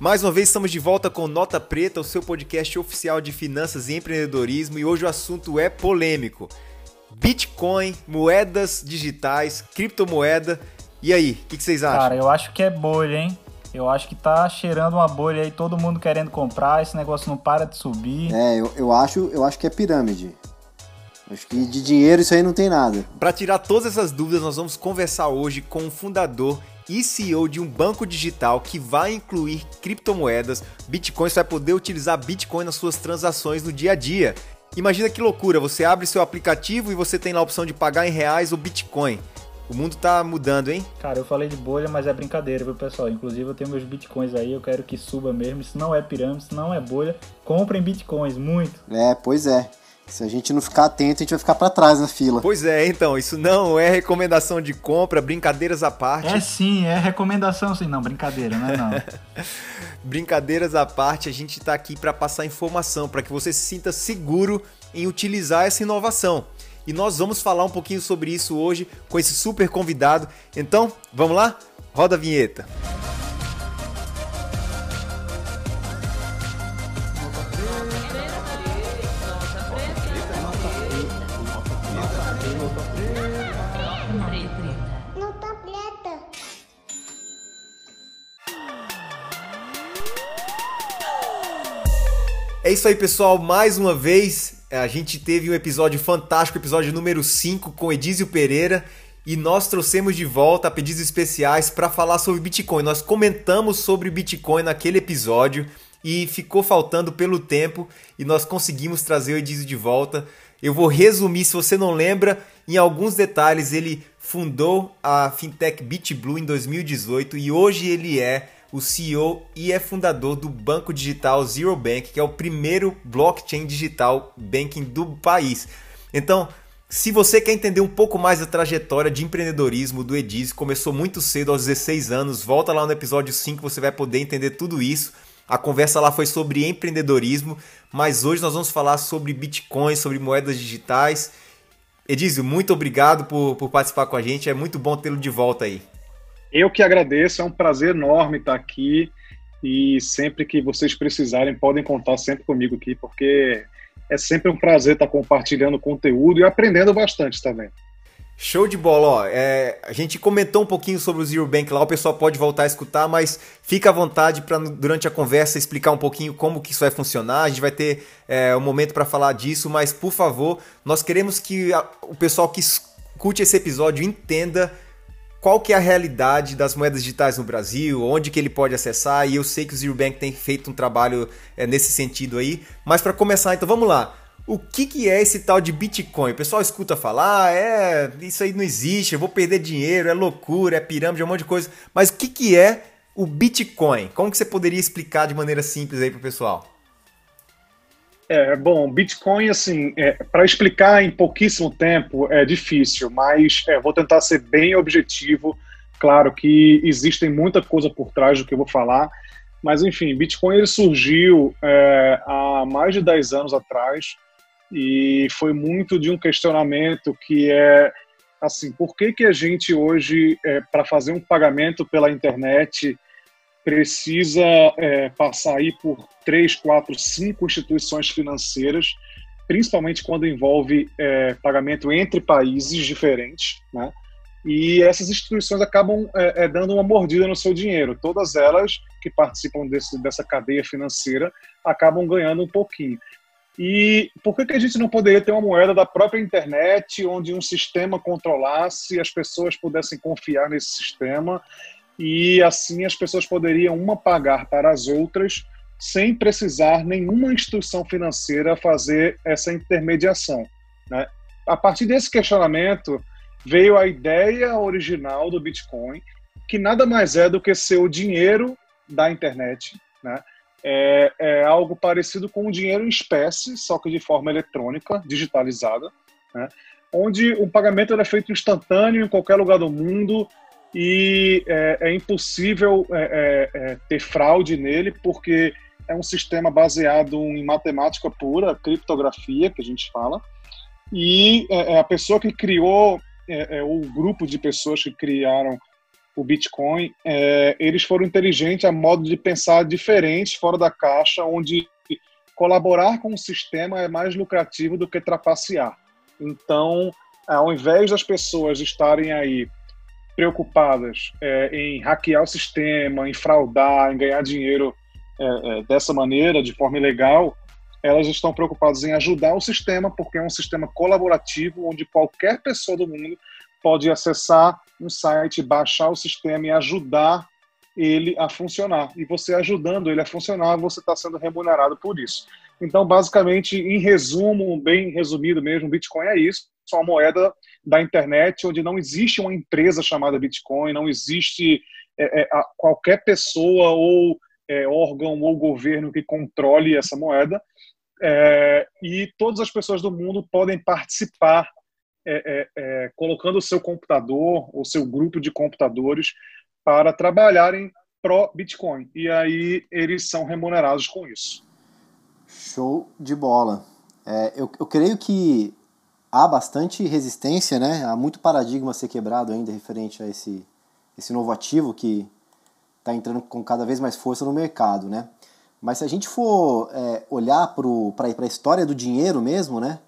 Mais uma vez estamos de volta com Nota Preta, o seu podcast oficial de finanças e empreendedorismo, e hoje o assunto é polêmico. Bitcoin, moedas digitais, criptomoeda. E aí, o que, que, vocês acham? Cara, eu acho que é bolha, hein? Eu acho que tá cheirando uma bolha aí, todo mundo querendo comprar, esse negócio não para de subir. É, eu, eu acho, eu acho que é pirâmide. Acho que de dinheiro isso aí não tem nada. Para tirar todas essas dúvidas, nós vamos conversar hoje com o fundador e CEO de um banco digital que vai incluir criptomoedas, Bitcoin, você vai poder utilizar Bitcoin nas suas transações no dia a dia. Imagina que loucura, você abre seu aplicativo e você tem lá a opção de pagar em reais ou Bitcoin. O mundo tá mudando, hein? Cara, eu falei de bolha, mas é brincadeira, viu, pessoal? Inclusive, eu tenho meus bitcoins aí, eu quero que suba mesmo. Isso não é pirâmide, isso não é bolha. Comprem bitcoins, muito. É, pois é. Se a gente não ficar atento, a gente vai ficar para trás na fila. Pois é, então, isso não é recomendação de compra, brincadeiras à parte. É sim, é recomendação sim. Não, brincadeira, não é não. brincadeiras à parte, a gente está aqui para passar informação, para que você se sinta seguro em utilizar essa inovação. E nós vamos falar um pouquinho sobre isso hoje com esse super convidado. Então, vamos lá? Roda a vinheta. É isso aí, pessoal. Mais uma vez, a gente teve um episódio fantástico, episódio número 5 com Edísio Pereira. E nós trouxemos de volta pedidos especiais para falar sobre Bitcoin. Nós comentamos sobre Bitcoin naquele episódio e ficou faltando pelo tempo e nós conseguimos trazer o Edísio de volta. Eu vou resumir, se você não lembra, em alguns detalhes. Ele fundou a fintech BitBlue em 2018 e hoje ele é o CEO e é fundador do banco digital Zero Bank, que é o primeiro blockchain digital banking do país. Então, se você quer entender um pouco mais da trajetória de empreendedorismo do Edis, começou muito cedo, aos 16 anos, volta lá no episódio 5, você vai poder entender tudo isso. A conversa lá foi sobre empreendedorismo, mas hoje nós vamos falar sobre Bitcoin, sobre moedas digitais. Edísio, muito obrigado por, por participar com a gente, é muito bom tê-lo de volta aí. Eu que agradeço, é um prazer enorme estar aqui e sempre que vocês precisarem podem contar sempre comigo aqui, porque é sempre um prazer estar compartilhando conteúdo e aprendendo bastante também. Show de bola, ó. É, a gente comentou um pouquinho sobre o Zero Bank lá, o pessoal pode voltar a escutar, mas fica à vontade para durante a conversa explicar um pouquinho como que isso vai funcionar. A gente vai ter é, um momento para falar disso, mas por favor, nós queremos que a, o pessoal que escute esse episódio entenda qual que é a realidade das moedas digitais no Brasil, onde que ele pode acessar, e eu sei que o Zero Bank tem feito um trabalho é, nesse sentido aí. Mas para começar, então vamos lá. O que, que é esse tal de Bitcoin? O pessoal escuta falar, ah, é, isso aí não existe, eu vou perder dinheiro, é loucura, é pirâmide, é um monte de coisa. Mas o que, que é o Bitcoin? Como que você poderia explicar de maneira simples aí para o pessoal? É, bom, Bitcoin, assim, é, para explicar em pouquíssimo tempo é difícil, mas é, vou tentar ser bem objetivo. Claro que existem muita coisa por trás do que eu vou falar, mas enfim, Bitcoin ele surgiu é, há mais de 10 anos atrás e foi muito de um questionamento que é assim, por que que a gente hoje, é, para fazer um pagamento pela internet, precisa é, passar aí por três, quatro, cinco instituições financeiras, principalmente quando envolve é, pagamento entre países diferentes, né? E essas instituições acabam é, é, dando uma mordida no seu dinheiro. Todas elas que participam desse, dessa cadeia financeira acabam ganhando um pouquinho. E por que, que a gente não poderia ter uma moeda da própria internet, onde um sistema controlasse, as pessoas pudessem confiar nesse sistema e assim as pessoas poderiam uma pagar para as outras sem precisar nenhuma instituição financeira fazer essa intermediação. Né? A partir desse questionamento veio a ideia original do Bitcoin, que nada mais é do que ser o dinheiro da internet. Né? É, é algo parecido com o dinheiro em espécie, só que de forma eletrônica, digitalizada, né? onde o pagamento é feito instantâneo em qualquer lugar do mundo, e é, é impossível é, é, é, ter fraude nele, porque é um sistema baseado em matemática pura, criptografia, que a gente fala, e é, a pessoa que criou, o grupo de pessoas que criaram o Bitcoin, eles foram inteligentes a modo de pensar diferente, fora da caixa, onde colaborar com o sistema é mais lucrativo do que trapacear. Então, ao invés das pessoas estarem aí preocupadas é, em hackear o sistema, em fraudar, em ganhar dinheiro é, é, dessa maneira, de forma ilegal, elas estão preocupadas em ajudar o sistema, porque é um sistema colaborativo onde qualquer pessoa do mundo pode acessar um site, baixar o sistema e ajudar ele a funcionar. E você ajudando ele a funcionar, você está sendo remunerado por isso. Então, basicamente, em resumo, bem resumido mesmo, Bitcoin é isso. Uma moeda da internet onde não existe uma empresa chamada Bitcoin, não existe é, é, qualquer pessoa ou é, órgão ou governo que controle essa moeda. É, e todas as pessoas do mundo podem participar é, é, colocando o seu computador, o seu grupo de computadores, para trabalharem pro Bitcoin. E aí eles são remunerados com isso. Show de bola. É, eu, eu creio que há bastante resistência, né? Há muito paradigma a ser quebrado ainda referente a esse, esse novo ativo que está entrando com cada vez mais força no mercado, né? Mas se a gente for é, olhar para a história do dinheiro mesmo, né?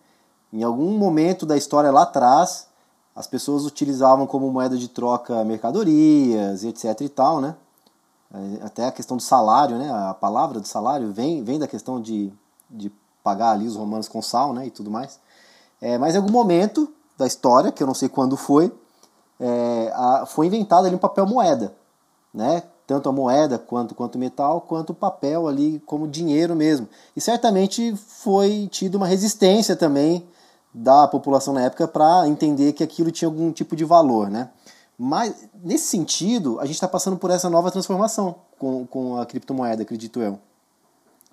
Em algum momento da história lá atrás, as pessoas utilizavam como moeda de troca mercadorias, etc e tal, né? É, até a questão do salário, né? A palavra do salário vem, vem da questão de, de pagar ali os romanos com sal, né? E tudo mais. É, mas em algum momento da história, que eu não sei quando foi, é, a, foi inventado ali um papel moeda, né? Tanto a moeda quanto, quanto o metal, quanto o papel ali como dinheiro mesmo. E certamente foi tido uma resistência também da população na época para entender que aquilo tinha algum tipo de valor, né? Mas, nesse sentido, a gente está passando por essa nova transformação com, com a criptomoeda, acredito eu.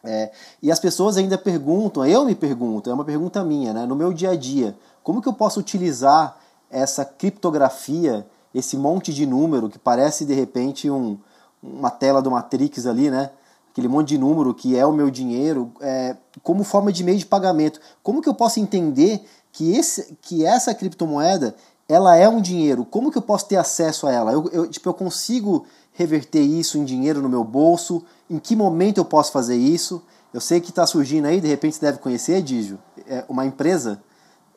É, e as pessoas ainda perguntam, eu me pergunto, é uma pergunta minha, né? no meu dia a dia, como que eu posso utilizar essa criptografia, esse monte de número que parece de repente um, uma tela do Matrix ali, né? aquele monte de número que é o meu dinheiro, é, como forma de meio de pagamento. Como que eu posso entender que, esse, que essa criptomoeda ela é um dinheiro? Como que eu posso ter acesso a ela? Eu, eu, tipo, eu consigo reverter isso em dinheiro no meu bolso? Em que momento eu posso fazer isso? Eu sei que está surgindo aí, de repente você deve conhecer, Dígio, é uma empresa,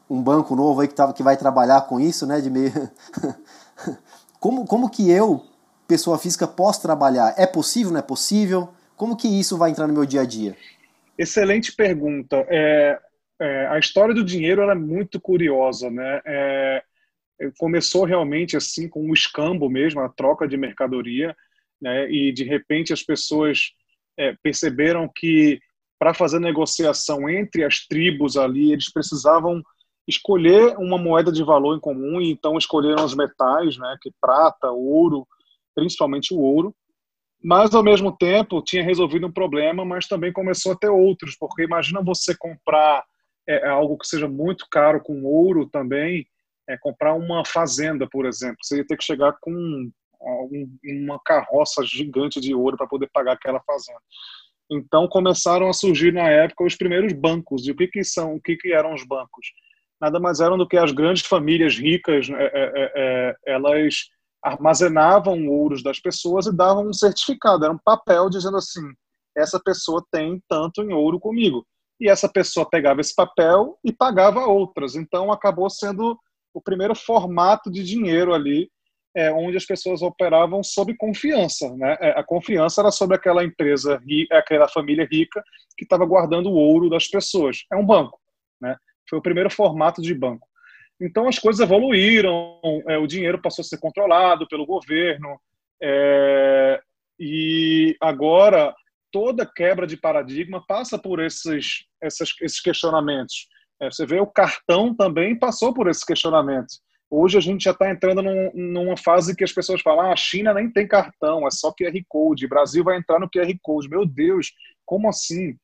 um banco novo aí que, tá, que vai trabalhar com isso, né? De meio... como, como que eu, pessoa física, posso trabalhar? É possível, não é possível? Como que isso vai entrar no meu dia a dia? Excelente pergunta. É, é, a história do dinheiro é muito curiosa, né? É, começou realmente assim com o escambo mesmo, a troca de mercadoria, né? E de repente as pessoas é, perceberam que para fazer negociação entre as tribos ali, eles precisavam escolher uma moeda de valor em comum, e então escolheram os metais, né? Que prata, ouro, principalmente o ouro mas ao mesmo tempo tinha resolvido um problema, mas também começou a ter outros, porque imagina você comprar é, algo que seja muito caro com ouro também, é, comprar uma fazenda, por exemplo, você ia ter que chegar com um, uma carroça gigante de ouro para poder pagar aquela fazenda. Então começaram a surgir na época os primeiros bancos. E o que que são? O que que eram os bancos? Nada mais eram do que as grandes famílias ricas, é, é, é elas armazenavam ouros das pessoas e davam um certificado, era um papel dizendo assim: essa pessoa tem tanto em ouro comigo. E essa pessoa pegava esse papel e pagava outras. Então acabou sendo o primeiro formato de dinheiro ali, é, onde as pessoas operavam sob confiança. Né? É, a confiança era sobre aquela empresa, aquela família rica que estava guardando o ouro das pessoas. É um banco. Né? Foi o primeiro formato de banco. Então as coisas evoluíram, é, o dinheiro passou a ser controlado pelo governo, é, e agora toda quebra de paradigma passa por esses, esses, esses questionamentos. É, você vê o cartão também passou por esses questionamentos. Hoje a gente já está entrando num, numa fase que as pessoas falam: ah, a China nem tem cartão, é só QR Code. O Brasil vai entrar no QR Code. Meu Deus, como assim?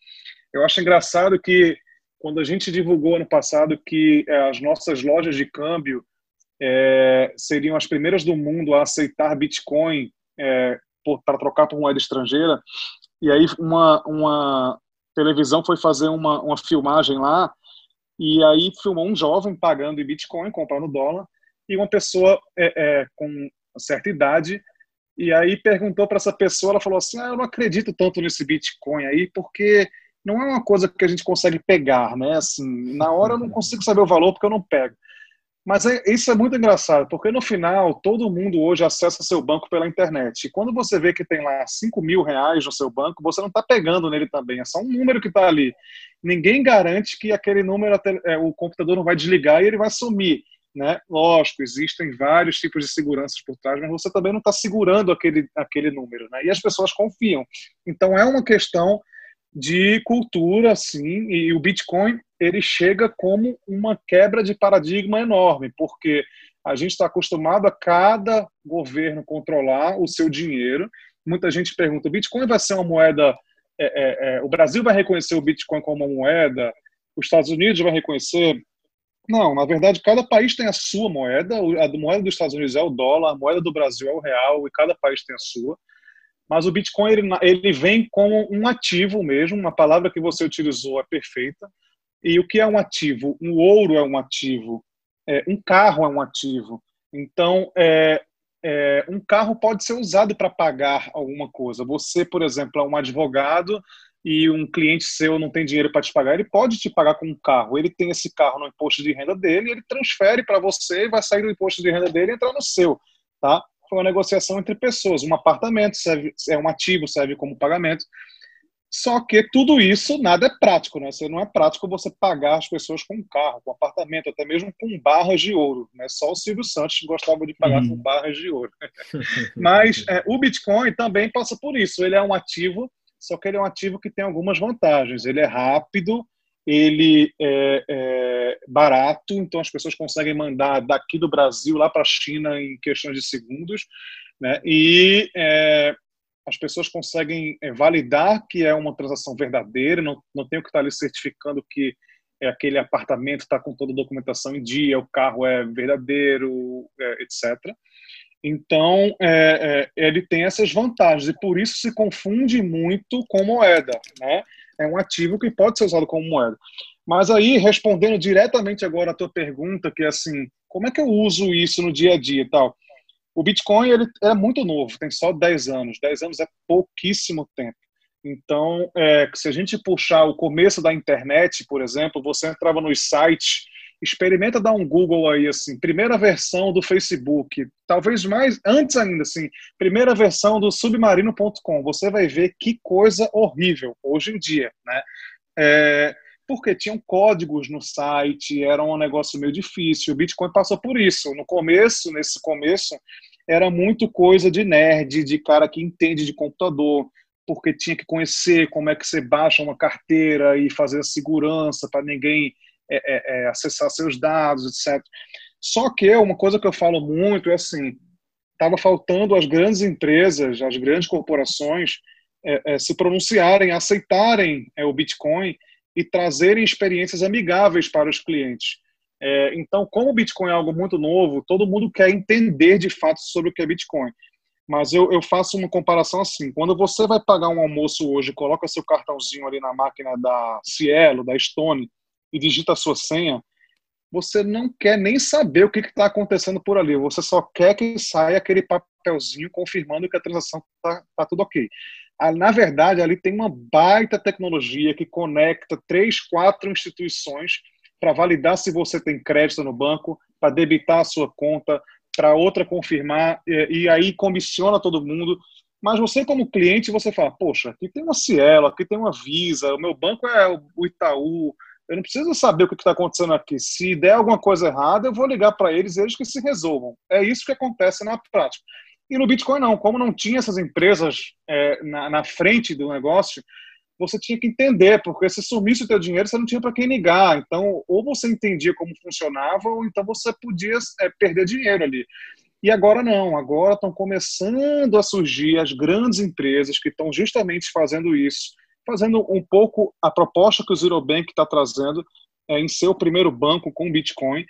Eu acho engraçado que quando a gente divulgou ano passado que é, as nossas lojas de câmbio é, seriam as primeiras do mundo a aceitar Bitcoin é, para trocar por moeda estrangeira, e aí uma, uma televisão foi fazer uma, uma filmagem lá, e aí filmou um jovem pagando em Bitcoin, comprando dólar, e uma pessoa é, é, com certa idade E aí perguntou para essa pessoa, ela falou assim: ah, eu não acredito tanto nesse Bitcoin aí, porque não é uma coisa que a gente consegue pegar, né? Assim, na hora eu não consigo saber o valor porque eu não pego. Mas é, isso é muito engraçado, porque no final todo mundo hoje acessa seu banco pela internet. E quando você vê que tem lá 5 mil reais no seu banco, você não está pegando nele também, é só um número que está ali. Ninguém garante que aquele número é, o computador não vai desligar e ele vai sumir. Né? Lógico, existem vários tipos de seguranças por trás, mas você também não está segurando aquele, aquele número. Né? E as pessoas confiam. Então é uma questão de cultura, sim, e o Bitcoin ele chega como uma quebra de paradigma enorme, porque a gente está acostumado a cada governo controlar o seu dinheiro. Muita gente pergunta: o Bitcoin vai ser uma moeda? É, é, é, o Brasil vai reconhecer o Bitcoin como uma moeda? Os Estados Unidos vai reconhecer? Não, na verdade, cada país tem a sua moeda. A moeda dos Estados Unidos é o dólar, a moeda do Brasil é o real, e cada país tem a sua. Mas o Bitcoin ele, ele vem como um ativo mesmo. Uma palavra que você utilizou é perfeita e o que é um ativo? Um ouro é um ativo, é, um carro é um ativo. Então, é, é, um carro pode ser usado para pagar alguma coisa. Você, por exemplo, é um advogado e um cliente seu não tem dinheiro para te pagar, ele pode te pagar com um carro. Ele tem esse carro no imposto de renda dele, ele transfere para você, vai sair do imposto de renda dele e entrar no seu, tá? Foi uma negociação entre pessoas. Um apartamento serve, é um ativo, serve como pagamento. Só que tudo isso nada é prático, né? Você não é prático você pagar as pessoas com carro, com apartamento, até mesmo com barras de ouro, né? Só o Silvio Santos gostava de pagar com barras de ouro. Mas é, o Bitcoin também passa por isso. Ele é um ativo, só que ele é um ativo que tem algumas vantagens. Ele é rápido, ele é, é barato, então as pessoas conseguem mandar daqui do Brasil lá para a China em questões de segundos, né? E é, as pessoas conseguem é, validar que é uma transação verdadeira, não, não tem que estar ali certificando que é, aquele apartamento está com toda a documentação em dia, o carro é verdadeiro, é, etc. Então, é, é, ele tem essas vantagens e por isso se confunde muito com moeda. Né? É um ativo que pode ser usado como moeda. Mas aí, respondendo diretamente agora a tua pergunta, que é assim, como é que eu uso isso no dia a dia e tal? O Bitcoin ele é muito novo, tem só 10 anos. 10 anos é pouquíssimo tempo. Então, é, se a gente puxar o começo da internet, por exemplo, você entrava nos sites, experimenta dar um Google aí, assim, primeira versão do Facebook, talvez mais, antes ainda, assim, primeira versão do submarino.com, você vai ver que coisa horrível hoje em dia, né? É, porque tinham códigos no site, era um negócio meio difícil. O Bitcoin passou por isso. No começo, nesse começo, era muito coisa de nerd, de cara que entende de computador, porque tinha que conhecer como é que você baixa uma carteira e fazer a segurança para ninguém é, é, é, acessar seus dados, etc. Só que uma coisa que eu falo muito é assim, estava faltando as grandes empresas, as grandes corporações é, é, se pronunciarem, aceitarem o Bitcoin e trazerem experiências amigáveis para os clientes. Então, como o Bitcoin é algo muito novo, todo mundo quer entender de fato sobre o que é Bitcoin. Mas eu, eu faço uma comparação assim: quando você vai pagar um almoço hoje, coloca seu cartãozinho ali na máquina da Cielo, da Stone, e digita a sua senha, você não quer nem saber o que está acontecendo por ali. Você só quer que saia aquele papelzinho confirmando que a transação está tá tudo ok. Ah, na verdade, ali tem uma baita tecnologia que conecta três, quatro instituições para validar se você tem crédito no banco, para debitar a sua conta, para outra confirmar, e, e, aí comissiona todo mundo. Mas você, como cliente, você fala: Poxa, aqui tem uma Cielo, aqui tem uma Visa, o meu banco é o Itaú, eu não preciso saber o que está acontecendo aqui. Se der alguma coisa errada, eu vou ligar para eles e eles que se resolvam. É isso que acontece na prática. E no Bitcoin não, como não tinha essas empresas é, na, na, frente do negócio, você tinha que entender, porque se sumisse o teu dinheiro, você não tinha para quem ligar. Então, ou você entendia como funcionava, ou então você podia é, perder dinheiro ali. E agora não, agora estão começando a surgir as grandes empresas que estão justamente fazendo isso, fazendo um pouco a proposta que o Zero Bank está trazendo é, em seu primeiro banco com Bitcoin,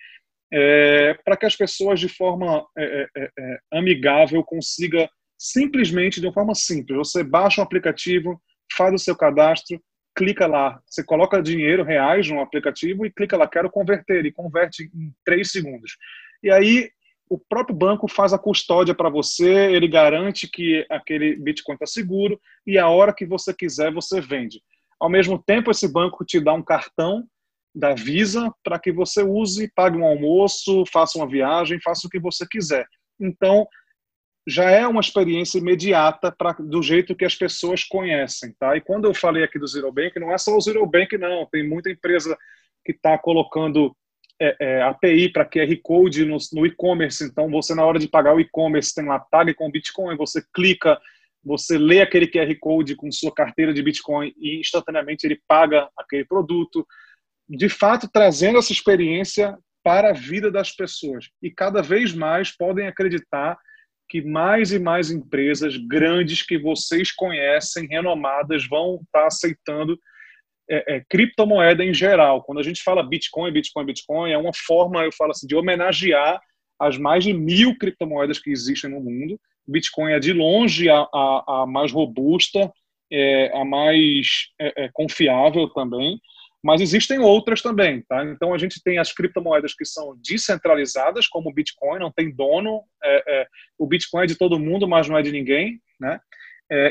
é, para que as pessoas, de forma é, é, é, amigável, consiga simplesmente, de uma forma simples, você baixa um aplicativo, faz o seu cadastro, clica lá, você coloca dinheiro, reais no aplicativo e clica lá, quero converter, e converte em três segundos. E aí o próprio banco faz a custódia para você, ele garante que aquele Bitcoin está seguro e a hora que você quiser você vende. Ao mesmo tempo, esse banco te dá um cartão da Visa para que você use, pague um almoço, faça uma viagem, faça o que você quiser. Então, já é uma experiência imediata pra, do jeito que as pessoas conhecem, tá? E quando eu falei aqui do Zero Bank, não é só o Zero Bank, não. Tem muita empresa que está colocando é, é, API para QR Code no, no e-commerce. Então, você, na hora de pagar o e-commerce, tem lá, pague com Bitcoin, você clica, você lê aquele QR Code com sua carteira de Bitcoin e instantaneamente ele paga aquele produto. De fato, trazendo essa experiência para a vida das pessoas. E cada vez mais podem acreditar que mais e mais empresas grandes que vocês conhecem, renomadas, vão estar aceitando é, é, criptomoeda em geral. Quando a gente fala Bitcoin, Bitcoin, Bitcoin, é uma forma, eu falo assim, de homenagear as mais de mil criptomoedas que existem no mundo. Bitcoin é de longe a, a, a mais robusta, é, a mais é, é, confiável também, mas existem outras também, tá? Então a gente tem as criptomoedas que são descentralizadas, como o Bitcoin, não tem dono, é, o Bitcoin é de todo mundo, mas não é de ninguém, né?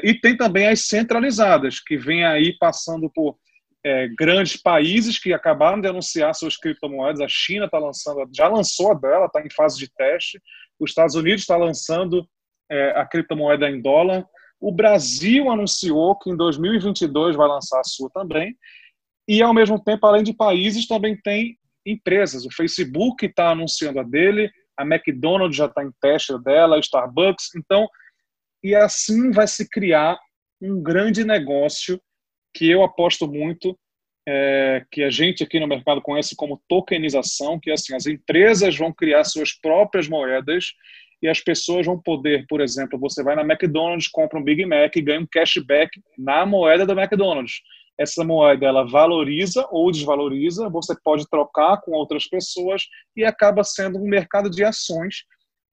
E tem também as centralizadas, que vêm aí passando por é, grandes países que acabaram de anunciar suas criptomoedas. A China está lançando, já lançou a dela, está em fase de teste. Os Estados Unidos está lançando é, a criptomoeda em dólar. O Brasil anunciou que em 2022 vai lançar a sua também. E, ao mesmo tempo, além de países, também tem empresas. O Facebook está anunciando a dele, a McDonald's já está em teste dela, a Starbucks. Então, e assim vai se criar um grande negócio que eu aposto muito, é, que a gente aqui no mercado conhece como tokenização, que é assim, as empresas vão criar suas próprias moedas e as pessoas vão poder, por exemplo, você vai na McDonald's, compra um Big Mac e ganha um cashback na moeda da McDonald's essa moeda ela valoriza ou desvaloriza, você pode trocar com outras pessoas e acaba sendo um mercado de ações,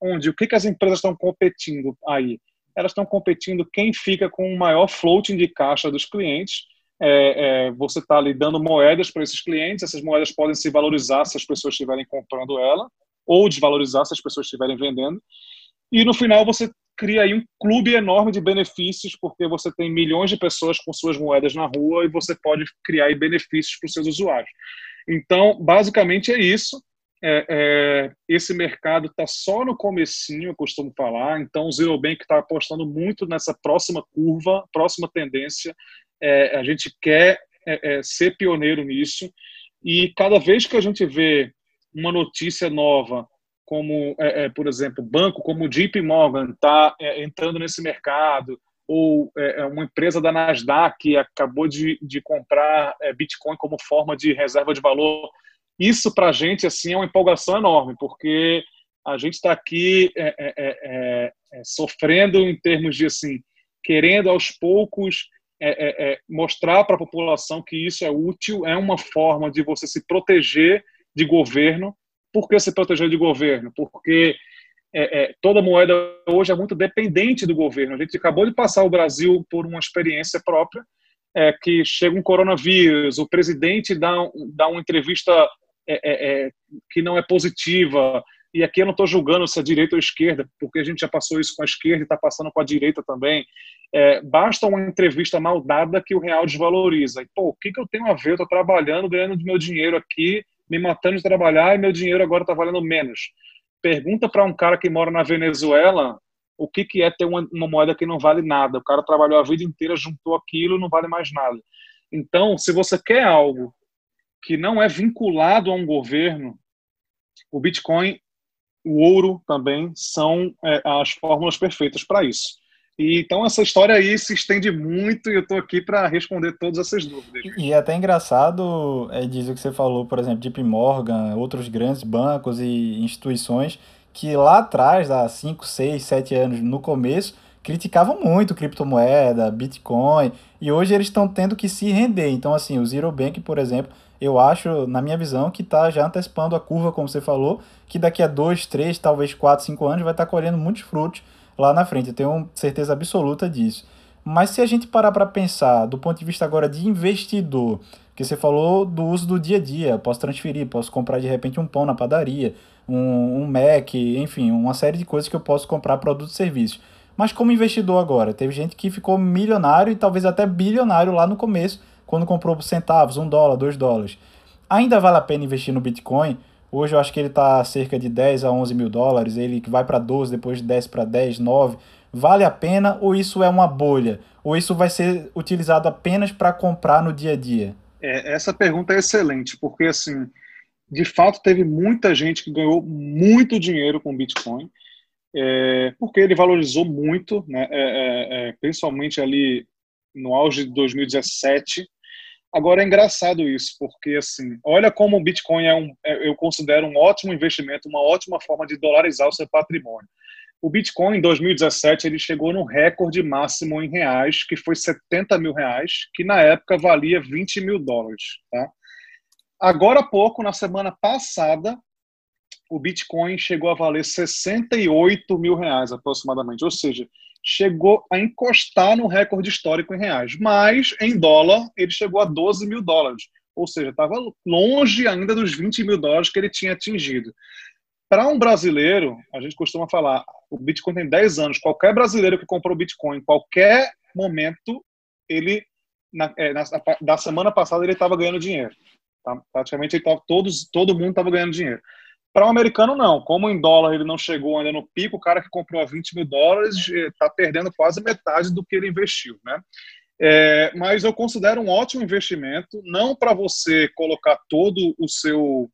onde o que, que as empresas estão competindo aí? Elas estão competindo quem fica com o maior floating de caixa dos clientes. É, é, você está ali dando moedas para esses clientes, essas moedas podem se valorizar se as pessoas estiverem comprando ela, ou desvalorizar se as pessoas estiverem vendendo. E no final você cria aí um clube enorme de benefícios, porque você tem milhões de pessoas com suas moedas na rua e você pode criar aí benefícios para os seus usuários. Então, basicamente é isso. É, é, esse mercado está só no comecinho, eu costumo falar. Então, o Zero Bank está apostando muito nessa próxima curva, próxima tendência. É, a gente quer é, é, ser pioneiro nisso. E cada vez que a gente vê uma notícia nova como, é, é, por exemplo, banco como o JP Morgan está é, entrando nesse mercado, ou uma empresa da Nasdaq que acabou de, de comprar Bitcoin como forma de reserva de valor. Isso para a gente assim, é uma empolgação enorme, porque a gente está aqui sofrendo em termos de assim, querendo aos poucos mostrar para a população que isso é útil, é uma forma de você se proteger de governo por que se proteger de governo? Porque é, é, toda moeda hoje é muito dependente do governo. A gente acabou de passar o Brasil por uma experiência própria, é, que chega um coronavírus, o presidente dá, dá uma entrevista é, é, é, que não é positiva, e aqui eu não estou julgando se é direita ou esquerda, porque a gente já passou isso com a esquerda e está passando com a direita também. basta uma entrevista mal dada que o real desvaloriza. E, pô, o que, que eu tenho a ver? Eu estou trabalhando, ganhando meu dinheiro aqui, me matando de trabalhar e meu dinheiro agora está valendo menos. Pergunta para um cara que mora na Venezuela o que, que é ter uma, uma, moeda que não vale nada. O cara trabalhou a vida inteira, juntou aquilo, não vale mais nada. Então, se você quer algo que não é vinculado a um governo, o Bitcoin, o ouro também são é, as fórmulas perfeitas para isso. E, então essa história aí se estende muito e eu estou aqui para responder todas essas dúvidas. E é até engraçado, é, diz o que você falou, por exemplo, JP Morgan, outros grandes bancos e instituições que lá atrás, há 5, 6, 7 anos, no começo, criticavam muito criptomoeda, Bitcoin, e hoje eles estão tendo que se render. Então, assim, o Zero Bank, por exemplo, eu acho, na minha visão, que está já antecipando a curva, como você falou, que daqui a 2, 3, talvez 4, 5 anos vai estar tá colhendo muitos frutos lá na frente, eu tenho certeza absoluta disso. Mas se a gente parar para pensar do ponto de vista agora de investidor, que você falou do uso do dia a dia, posso transferir, posso comprar de repente um pão na padaria, um, um Mac, enfim, uma série de coisas que eu posso comprar produtos e serviços. Mas como investidor agora, teve gente que ficou milionário e talvez até bilionário lá no começo, quando comprou por centavos, um dólar, dois dólares. Ainda vale a pena investir no Bitcoin? Hoje eu acho que ele está cerca de 10 a 11 mil dólares, ele vai para 12, depois desce para 10, 9. Vale a pena ou isso é uma bolha? Ou isso vai ser utilizado apenas para comprar no dia a dia? É, essa pergunta é excelente, porque assim, de fato teve muita gente que ganhou muito dinheiro com Bitcoin, é, porque ele valorizou muito, né, é, é, é principalmente ali no auge de 2017. Agora é engraçado isso, porque assim, olha como o Bitcoin é um, é, eu considero um ótimo investimento, uma ótima forma de dolarizar o seu patrimônio. O Bitcoin em 2017 ele chegou no recorde máximo em reais, que foi 70 mil reais, que na época valia 20 mil dólares. Tá? Agora há pouco, na semana passada, o Bitcoin chegou a valer 68 mil reais aproximadamente, ou seja, chegou a encostar no recorde histórico em reais, mas em dólar ele chegou a 12 mil dólares, ou seja, estava longe ainda dos 20 mil dólares que ele tinha atingido. Para um brasileiro, a gente costuma falar, o Bitcoin tem 10 anos. Qualquer brasileiro que comprou Bitcoin, em qualquer momento, ele na, é, na, da semana passada ele estava ganhando dinheiro. Tá? Praticamente ele tava, todos, todo mundo estava ganhando dinheiro. Para um americano, não. Como em dólar ele não chegou ainda no pico, o cara que comprou a 20 mil dólares está perdendo quase metade do que ele investiu. Né? É, mas eu considero um ótimo investimento, não para você colocar todo o seu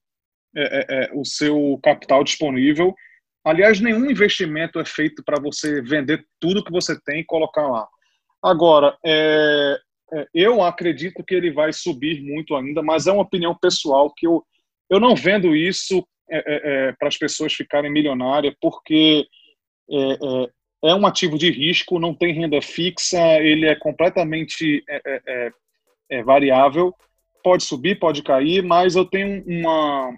é, é, é, o seu capital disponível. Aliás, nenhum investimento é feito para você vender tudo que você tem e colocar lá. Agora, é, é, eu acredito que ele vai subir muito ainda, mas é uma opinião pessoal que eu, eu não vendo isso é, para as pessoas ficarem milionárias, porque é, um ativo de risco, não tem renda fixa, ele é completamente variável, pode subir, pode cair, mas eu tenho uma,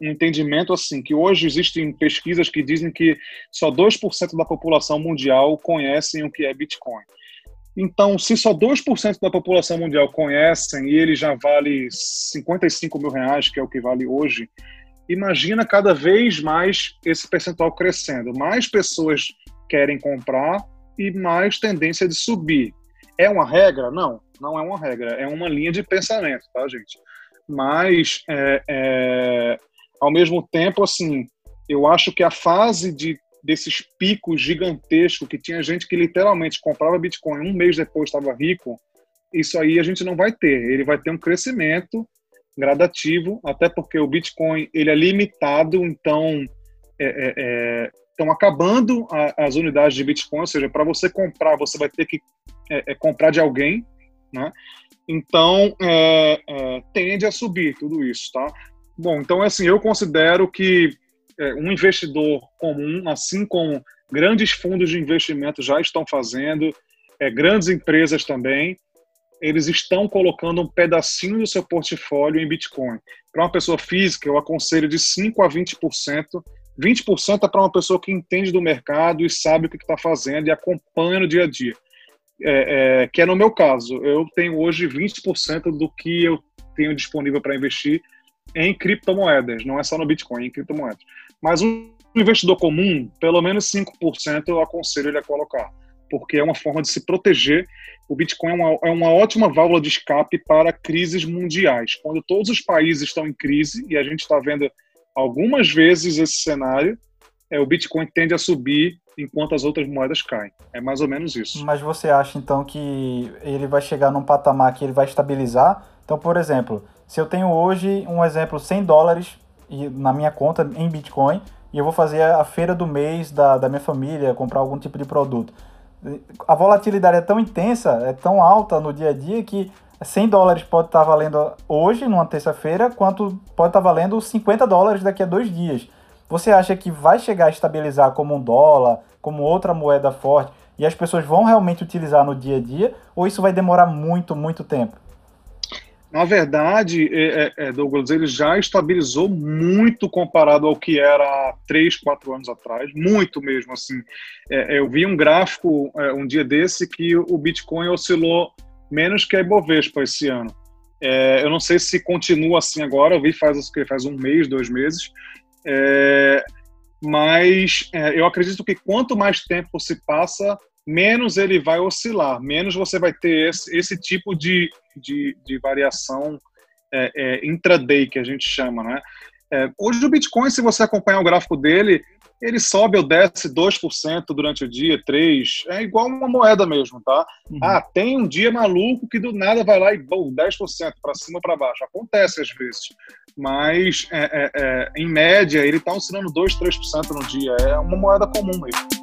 um entendimento assim, que hoje existem pesquisas que dizem que só 2% da população mundial conhecem o que é Bitcoin. Então, se só 2% da população mundial conhecem e ele já vale 55 mil reais, que é o que vale hoje, imagina cada vez mais esse percentual crescendo. Mais pessoas querem comprar e mais tendência de subir. É uma regra? Não, não é uma regra. É uma linha de pensamento, tá, gente? Mas é, é, ao mesmo tempo, assim, eu acho que a fase de desses picos gigantescos que tinha gente que literalmente comprava Bitcoin um mês depois estava rico, isso aí a gente não vai ter. Ele vai ter um crescimento gradativo, até porque o Bitcoin ele é limitado, então é, é, é, estão acabando a, as unidades de Bitcoin, ou seja, para você comprar você vai ter que é, é, comprar de alguém, né? Então é, tende a subir tudo isso, tá? Bom, então assim, eu considero que é, um investidor comum, assim como grandes fundos de investimento já estão fazendo, é, grandes empresas também, eles estão colocando um pedacinho do seu portfólio em Bitcoin. Para uma pessoa física, eu aconselho de 5% a 20%. 20% é para uma pessoa que entende do mercado e sabe o que está fazendo e acompanha no dia a dia. É, é, que é no meu caso. Eu tenho hoje 20% do que eu tenho disponível para investir em criptomoedas, não é só no Bitcoin, é em criptomoedas. Mas um investidor comum, pelo menos 5% eu aconselho ele a colocar, porque é uma forma de se proteger. O Bitcoin é uma, é uma ótima válvula de escape para crises mundiais. Quando todos os países estão em crise, e a gente está vendo algumas vezes esse cenário, é, o Bitcoin tende a subir enquanto as outras moedas caem. É mais ou menos isso. Mas você acha então que ele vai chegar num patamar que ele vai estabilizar? Então, por exemplo, se eu tenho hoje um exemplo 100 dólares na minha conta em Bitcoin e eu vou fazer a feira do mês da, da minha família, comprar algum tipo de produto. A volatilidade é tão intensa, é tão alta no dia a dia que 100 dólares pode estar valendo hoje, numa terça-feira, quanto pode estar valendo 50 dólares daqui a dois dias. Você acha que vai chegar a estabilizar como um dólar, como outra moeda forte, e as pessoas vão realmente utilizar no dia a dia, ou isso vai demorar muito, muito tempo? Na verdade, é, é, é, Douglas, ele já estabilizou muito comparado ao que era há três, quatro anos atrás, muito mesmo. Assim, é, eu vi um gráfico é, um dia desse que o Bitcoin oscilou menos que a Ibovespa esse ano. É, eu não sei se continua assim agora, eu vi faz, faz um mês, dois meses, É, mas é, eu acredito que quanto mais tempo se passa, menos ele vai oscilar, menos você vai ter esse, esse tipo de, de, de variação é, é, intraday, que a gente chama. Né? É, hoje o Bitcoin, se você acompanhar o gráfico dele, ele sobe ou desce 2% durante o dia, 3%. É igual uma moeda mesmo, tá? Uhum. Ah, tem um dia maluco que do nada vai lá e bom, 10% para cima ou para baixo. Acontece às vezes. Mas, é, é, é, em média, ele está oscilando 2%, 3% no dia. É uma moeda comum mesmo.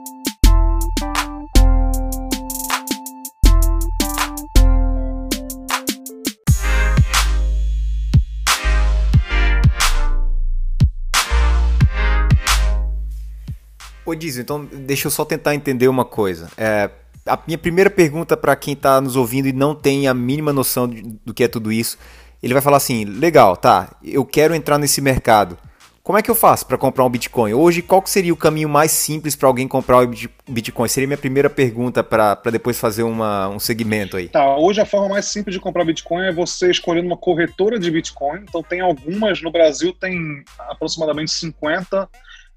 Ô Dizio, então deixa eu só tentar entender uma coisa. É, a minha primeira pergunta para quem está nos ouvindo e não tem a mínima noção do que é tudo isso, ele vai falar assim: legal, tá, eu quero entrar nesse mercado. Como é que eu faço para comprar um Bitcoin? Hoje, qual seria o caminho mais simples para alguém comprar um Bitcoin? Seria minha primeira pergunta para depois fazer uma, um segmento aí. Tá, hoje a forma mais simples de comprar Bitcoin é você escolhendo uma corretora de Bitcoin. Então tem algumas, no Brasil tem aproximadamente 50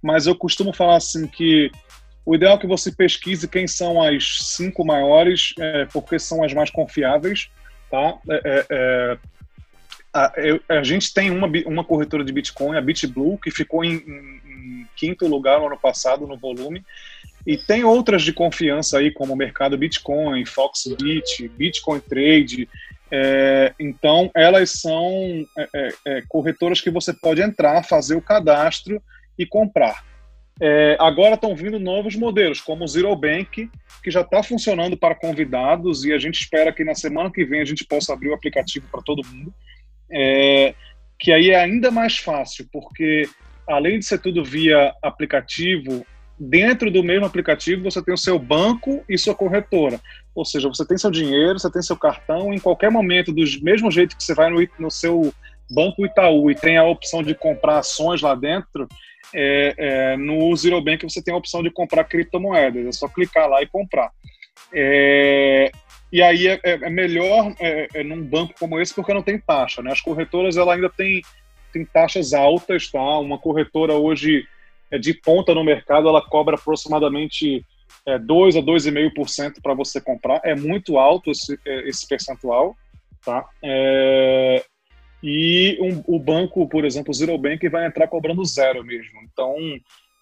mas eu costumo falar assim que o ideal é que você pesquise quem são as cinco maiores, é, porque são as mais confiáveis, tá? É, é, é a, eu, a, gente tem uma, uma corretora de Bitcoin, a BitBlue, que ficou em, em, em, quinto lugar no ano passado no volume, e tem outras de confiança aí, como o Mercado Bitcoin, Foxbit, Bitcoin Trade, é, então, elas são é, é, corretoras que você pode entrar, fazer o cadastro e comprar. É, agora estão vindo novos modelos, como o Zero Bank, que já está funcionando para convidados e a gente espera que na semana que vem a gente possa abrir o aplicativo para todo mundo. É, que aí é ainda mais fácil, porque além de ser tudo via aplicativo, dentro do mesmo aplicativo você tem o seu banco e sua corretora. Ou seja, você tem seu dinheiro, você tem seu cartão, em qualquer momento, do mesmo jeito que você vai no, no seu banco Itaú e tem a opção de comprar ações lá dentro, é, é, no Zero Bank você tem a opção de comprar criptomoedas, é só clicar lá e comprar. É, e aí é, é, é melhor é, num banco como esse porque não tem taxa, né? As corretoras ela ainda tem, tem taxas altas, tá? Uma corretora hoje é de ponta no mercado, ela cobra aproximadamente é, 2 a 2,5% para você comprar. É muito alto esse, esse percentual, tá? É, e um, o banco, por exemplo, o Zero Bank, vai entrar cobrando zero mesmo. Então,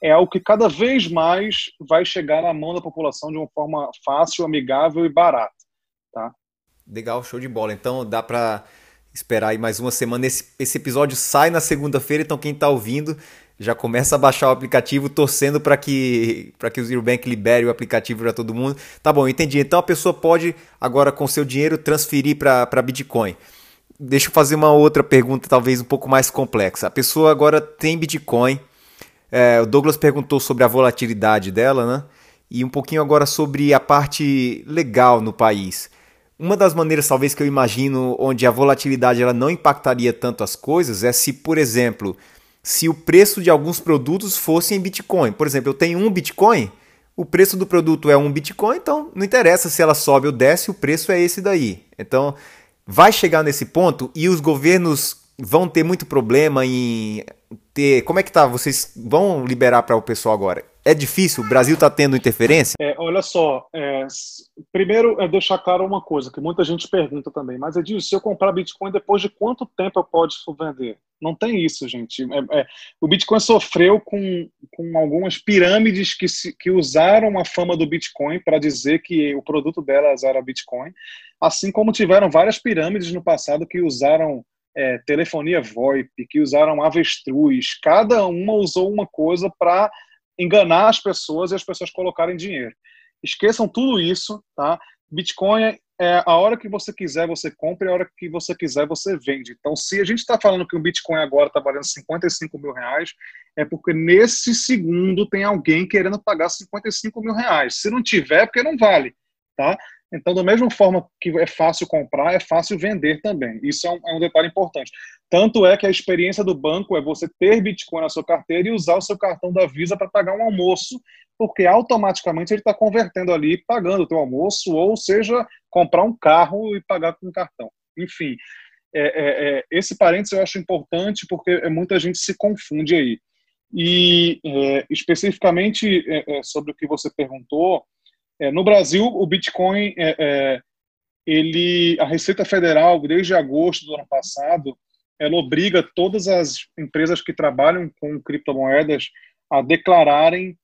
é algo que cada vez mais vai chegar na mão da população de uma forma fácil, amigável e barata. Tá? Legal, show de bola. Então, dá para esperar aí mais uma semana. Esse, esse episódio sai na segunda-feira, então quem está ouvindo já começa a baixar o aplicativo torcendo para que para que o Zero Bank libere o aplicativo para todo mundo. Tá bom, entendi. Então a pessoa pode agora com seu dinheiro transferir para Bitcoin deixa eu fazer uma outra pergunta, talvez um pouco mais complexa. A pessoa agora tem Bitcoin. É, o Douglas perguntou sobre a volatilidade dela, né? E um pouquinho agora sobre a parte legal no país. Uma das maneiras, talvez, que eu imagino onde a volatilidade ela não impactaria tanto as coisas é se, por exemplo, se o preço de alguns produtos fosse em Bitcoin. Por exemplo, eu tenho um Bitcoin, o preço do produto é um Bitcoin, então não interessa se ela sobe ou desce, o preço é esse daí. Então, vai chegar nesse ponto e os governos vão ter muito problema em ter. Como é que tá? Vocês vão liberar para o pessoal agora? É difícil? O Brasil está tendo interferência? É, olha só, é, primeiro é deixar claro uma coisa que muita gente pergunta também, mas disso, se eu comprar Bitcoin, depois de quanto tempo eu posso vender? Não tem isso, gente. É, é, o Bitcoin sofreu com, com algumas pirâmides que, se, que usaram a fama do Bitcoin para dizer que o produto delas era Bitcoin, assim como tiveram várias pirâmides no passado que usaram é, telefonia VoIP, que usaram avestruz. Cada uma usou uma coisa para enganar as pessoas e as pessoas colocarem dinheiro. Esqueçam tudo isso, tá? Bitcoin é a hora que você quiser você compra e a hora que você quiser você vende. Então, se a gente está falando que o Bitcoin agora está valendo 55 mil reais, é porque nesse segundo tem alguém querendo pagar 55 mil reais. Se não tiver, é porque não vale, tá? Então, da mesma forma que é fácil comprar, é fácil vender também. Isso é um, é um, detalhe importante. Tanto é que a experiência do banco é você ter Bitcoin na sua carteira e usar o seu cartão da Visa para pagar um almoço, porque automaticamente ele está convertendo ali, pagando o teu almoço, ou seja, comprar um carro e pagar com cartão. Enfim, é, é, é, esse parênteses eu acho importante porque muita gente se confunde aí. E é, especificamente é, é sobre o que você perguntou, é, no Brasil o Bitcoin, é, ele, a Receita Federal desde agosto do ano passado, ela obriga todas as empresas que trabalham com criptomoedas a declararem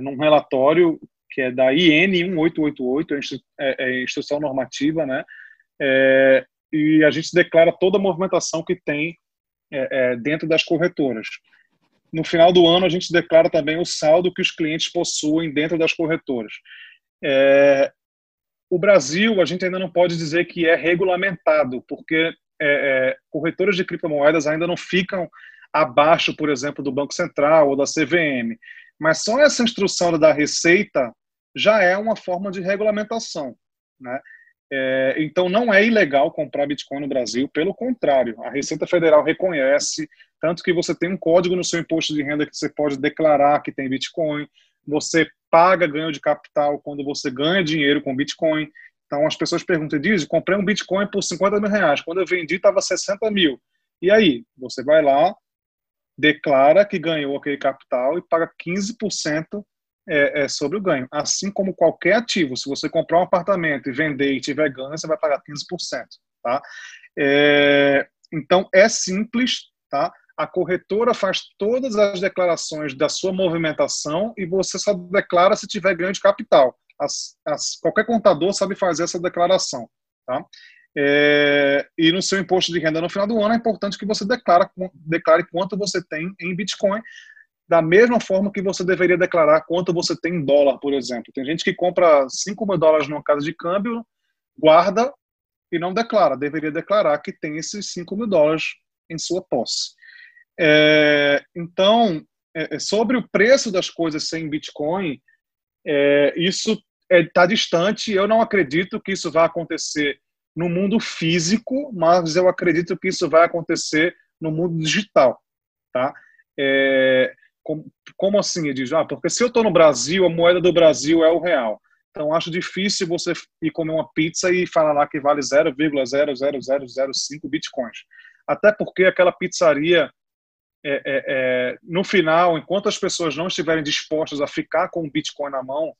num relatório que é da IN 1888, é a instituição normativa, né? É, e a gente declara toda a movimentação que tem é, é, dentro das corretoras. No final do ano, a gente declara também o saldo que os clientes possuem dentro das corretoras. É, o Brasil, a gente ainda não pode dizer que é regulamentado, porque é, é, corretoras de criptomoedas ainda não ficam abaixo, por exemplo, do Banco Central ou da CVM. Mas só essa instrução da Receita já é uma forma de regulamentação. Né? É, então, não é ilegal comprar Bitcoin no Brasil, pelo contrário, a Receita Federal reconhece, tanto que você tem um código no seu imposto de renda que você pode declarar que tem Bitcoin, você paga ganho de capital quando você ganha dinheiro com Bitcoin. Então, as pessoas perguntam, diz, comprei um Bitcoin por 50 mil reais, quando eu vendi estava 60 mil. E aí? Você vai lá, declara que ganhou aquele capital e paga 15% é, é, sobre o ganho. Assim como qualquer ativo, se você comprar um apartamento e vender e tiver ganho, você vai pagar 15%. Tá? É, então, é simples, tá? A corretora faz todas as declarações da sua movimentação e você só declara se tiver ganho de capital. As, as, qualquer contador sabe fazer essa declaração. Tá? É, e no seu imposto de renda no final do ano é importante que você declare, declare quanto você tem em Bitcoin, da mesma forma que você deveria declarar quanto você tem em dólar, por exemplo. Tem gente que compra 5 mil dólares numa casa de câmbio, guarda e não declara. Deveria declarar que tem esses 5 mil dólares em sua posse. É, então, é, é, sobre o preço das coisas sem Bitcoin, é, isso está é, distante. Eu não acredito que isso vai acontecer no mundo físico, mas eu acredito que isso vai acontecer no mundo digital. Tá? É, como, como assim? Diz, ah, porque se eu estou no Brasil, a moeda do Brasil é o real. Então, acho difícil você ir comer uma pizza e falar lá que vale 0,00005 bitcoins. Até porque aquela pizzaria, é, é, é, no final, enquanto as pessoas não estiverem dispostas a ficar com o bitcoin na mão,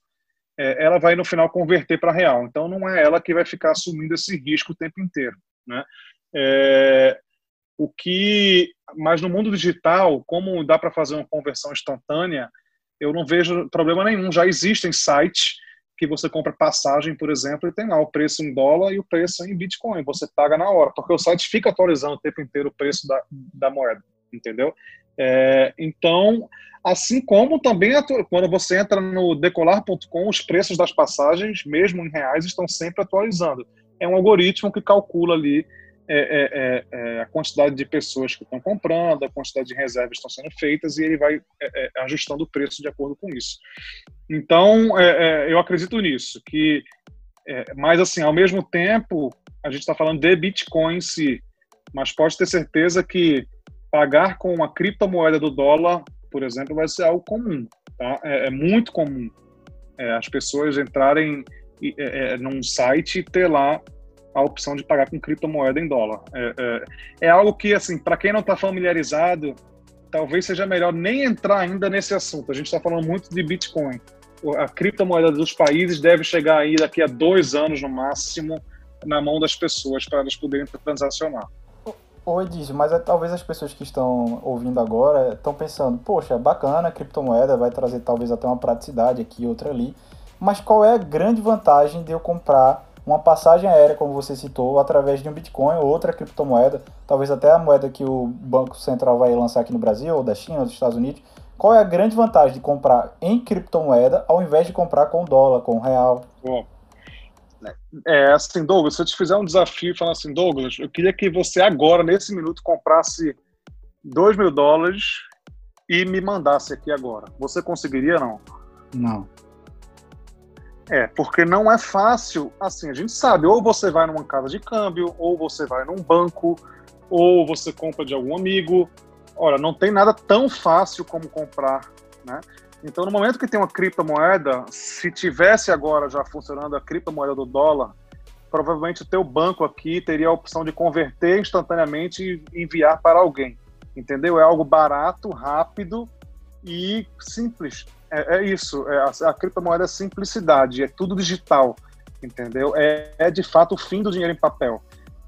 é, ela vai, no final, converter para real. Então, não é ela que vai ficar assumindo esse risco o tempo inteiro. Né? É, o que, mas no mundo digital, como dá para fazer uma conversão instantânea, eu não vejo problema nenhum. Já existem sites que você compra passagem, por exemplo, e tem lá o preço em dólar e o preço em Bitcoin. Você paga na hora, porque o site fica atualizando o tempo inteiro o preço da, da moeda, entendeu? É, então, assim como também quando você entra no decolar.com, os preços das passagens, mesmo em reais, estão sempre atualizando. É um algoritmo que calcula ali é é, é, é, a quantidade de pessoas que estão comprando, a quantidade de reservas que estão sendo feitas e ele vai é, ajustando o preço de acordo com isso. Então, eu acredito nisso, que, mas assim, ao mesmo tempo, a gente está falando de Bitcoin em si, mas pode ter certeza que pagar com uma criptomoeda do dólar, por exemplo, vai ser algo comum, tá? É, muito comum as pessoas entrarem num site e ter lá a opção de pagar com criptomoeda em dólar. É, é, é algo que, assim, para quem não está familiarizado, talvez seja melhor nem entrar ainda nesse assunto. A gente está falando muito de Bitcoin. A criptomoeda dos países deve chegar aí daqui a dois anos no máximo na mão das pessoas para elas poderem transacionar. Oi, Edísio, mas é, talvez as pessoas que estão ouvindo agora estão pensando, poxa, bacana criptomoeda, vai trazer talvez até uma praticidade aqui, outra ali, mas qual é a grande vantagem de eu comprar uma passagem aérea, como você citou, através de um Bitcoin ou outra criptomoeda, talvez até a moeda que o Banco Central vai lançar aqui no Brasil, ou da China, ou dos Estados Unidos. Qual é a grande vantagem de comprar em criptomoeda ao invés de comprar com dólar, com real? Bom, é assim, Douglas, se eu te fizer um desafio falando assim, Douglas, eu queria que você agora, nesse minuto, comprasse 2 mil dólares e me mandasse aqui agora. Você conseguiria, não? Não. É, porque não é fácil, assim, a gente sabe, ou você vai numa casa de câmbio, ou você vai num banco, ou você compra de algum amigo. Ora, não tem nada tão fácil como comprar, né? Então, no momento que tem uma criptomoeda, se tivesse agora já funcionando a criptomoeda do dólar, provavelmente o teu banco aqui teria a opção de converter instantaneamente e enviar para alguém. entendeu? É algo barato, rápido e simples. É, é isso. É, a, a, criptomoeda é simplicidade, é tudo digital, entendeu? É, é de fato o fim do dinheiro em papel.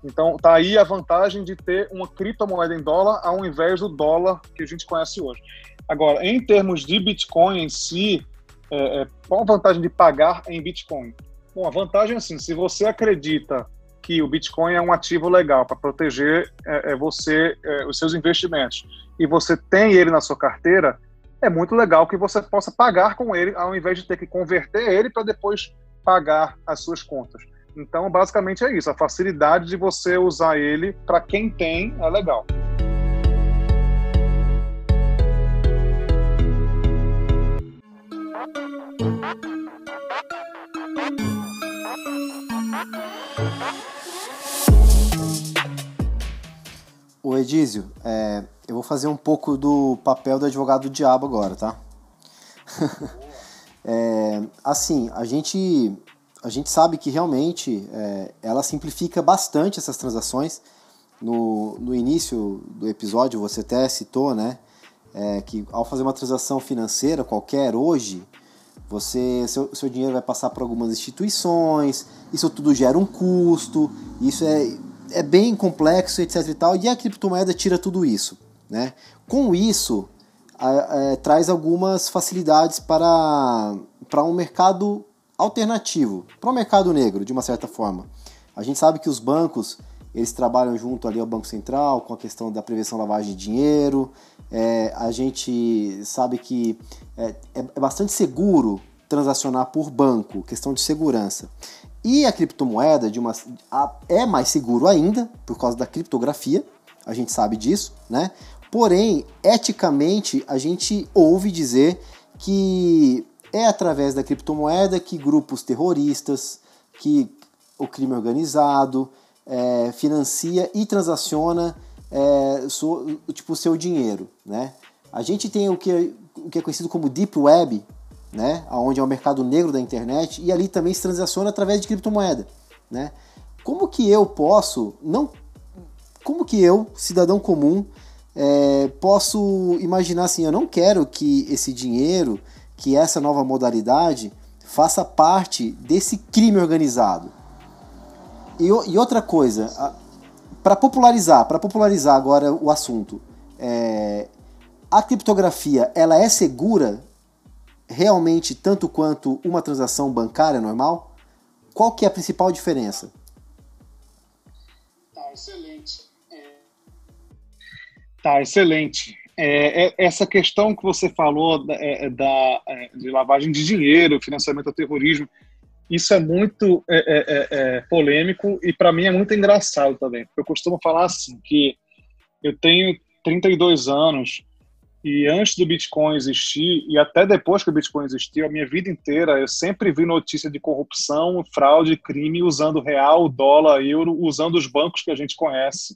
Então, tá aí a vantagem de ter uma criptomoeda em dólar ao invés do dólar que a gente conhece hoje. Agora, em termos de Bitcoin em si, é, é, qual a vantagem de pagar em Bitcoin? Bom, a vantagem é assim, se você acredita que o Bitcoin é um ativo legal para proteger é, é você, é, os seus investimentos, e você tem ele na sua carteira, é muito legal que você possa pagar com ele, ao invés de ter que converter ele para depois pagar as suas contas. Então, basicamente é isso. A facilidade de você usar ele para quem tem é legal. O Edísio, é, eu vou fazer um pouco do papel do advogado do diabo agora, tá? é, assim, a gente a gente sabe que realmente é, ela simplifica bastante essas transações. No, no início do episódio você até citou, né, é, que ao fazer uma transação financeira qualquer hoje, você seu, seu dinheiro vai passar por algumas instituições, isso tudo gera um custo, isso é, é bem complexo, etc e tal, e a criptomoeda tira tudo isso, né? Com isso, a, traz algumas facilidades para, para um mercado alternativo para o mercado negro, de uma certa forma. A gente sabe que os bancos eles trabalham junto ali ao Banco Central com a questão da prevenção da lavagem de dinheiro. É, a gente sabe que é, é, é bastante seguro transacionar por banco, questão de segurança. E a criptomoeda de uma, a, é mais seguro ainda por causa da criptografia, a gente sabe disso, né? Porém, eticamente, a gente ouve dizer que é através da criptomoeda que grupos terroristas, que o crime organizado é, financia e transaciona é, so, tipo, o seu dinheiro. Né? A gente tem o que, o que é conhecido como Deep Web, né? onde é o mercado negro da internet, e ali também se transaciona através de criptomoeda. Né? Como que eu posso, não, como que eu, cidadão comum, é, posso imaginar assim, eu não quero que esse dinheiro que essa nova modalidade faça parte desse crime organizado. E, e outra coisa, para popularizar, para popularizar agora o assunto, é, a criptografia ela é segura realmente tanto quanto uma transação bancária normal? Qual que é a principal diferença? Tá excelente. É... Tá excelente. É, é, essa questão que você falou da, é, da, é, de lavagem de dinheiro, financiamento ao terrorismo, isso é muito é, polêmico e para mim é muito engraçado também. Eu costumo falar assim que eu tenho 32 anos e antes do Bitcoin existir e até depois que o Bitcoin existiu, a minha vida inteira eu sempre vi notícia de corrupção, fraude, crime usando real, dólar, euro, usando os bancos que a gente conhece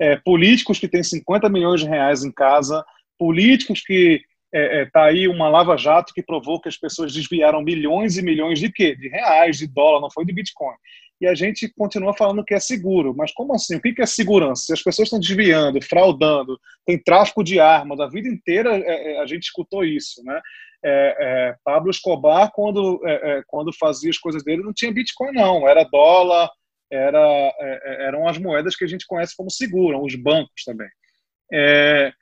é, políticos que têm 50 milhões de reais em casa, políticos que é, é, tá aí uma lava-jato que provou que as pessoas desviaram milhões e milhões de quê? De reais, de dólar, não foi de Bitcoin. E a gente continua falando que é seguro. Mas como assim? O que é segurança? Se as pessoas estão desviando, fraudando, tem tráfico de armas, a vida inteira é, é, a gente escutou isso, né? É, é, Pablo Escobar, quando, quando fazia as coisas dele, não tinha Bitcoin, não. Era dólar, era, é, é, eram as moedas que a gente conhece como seguro, os bancos também. É,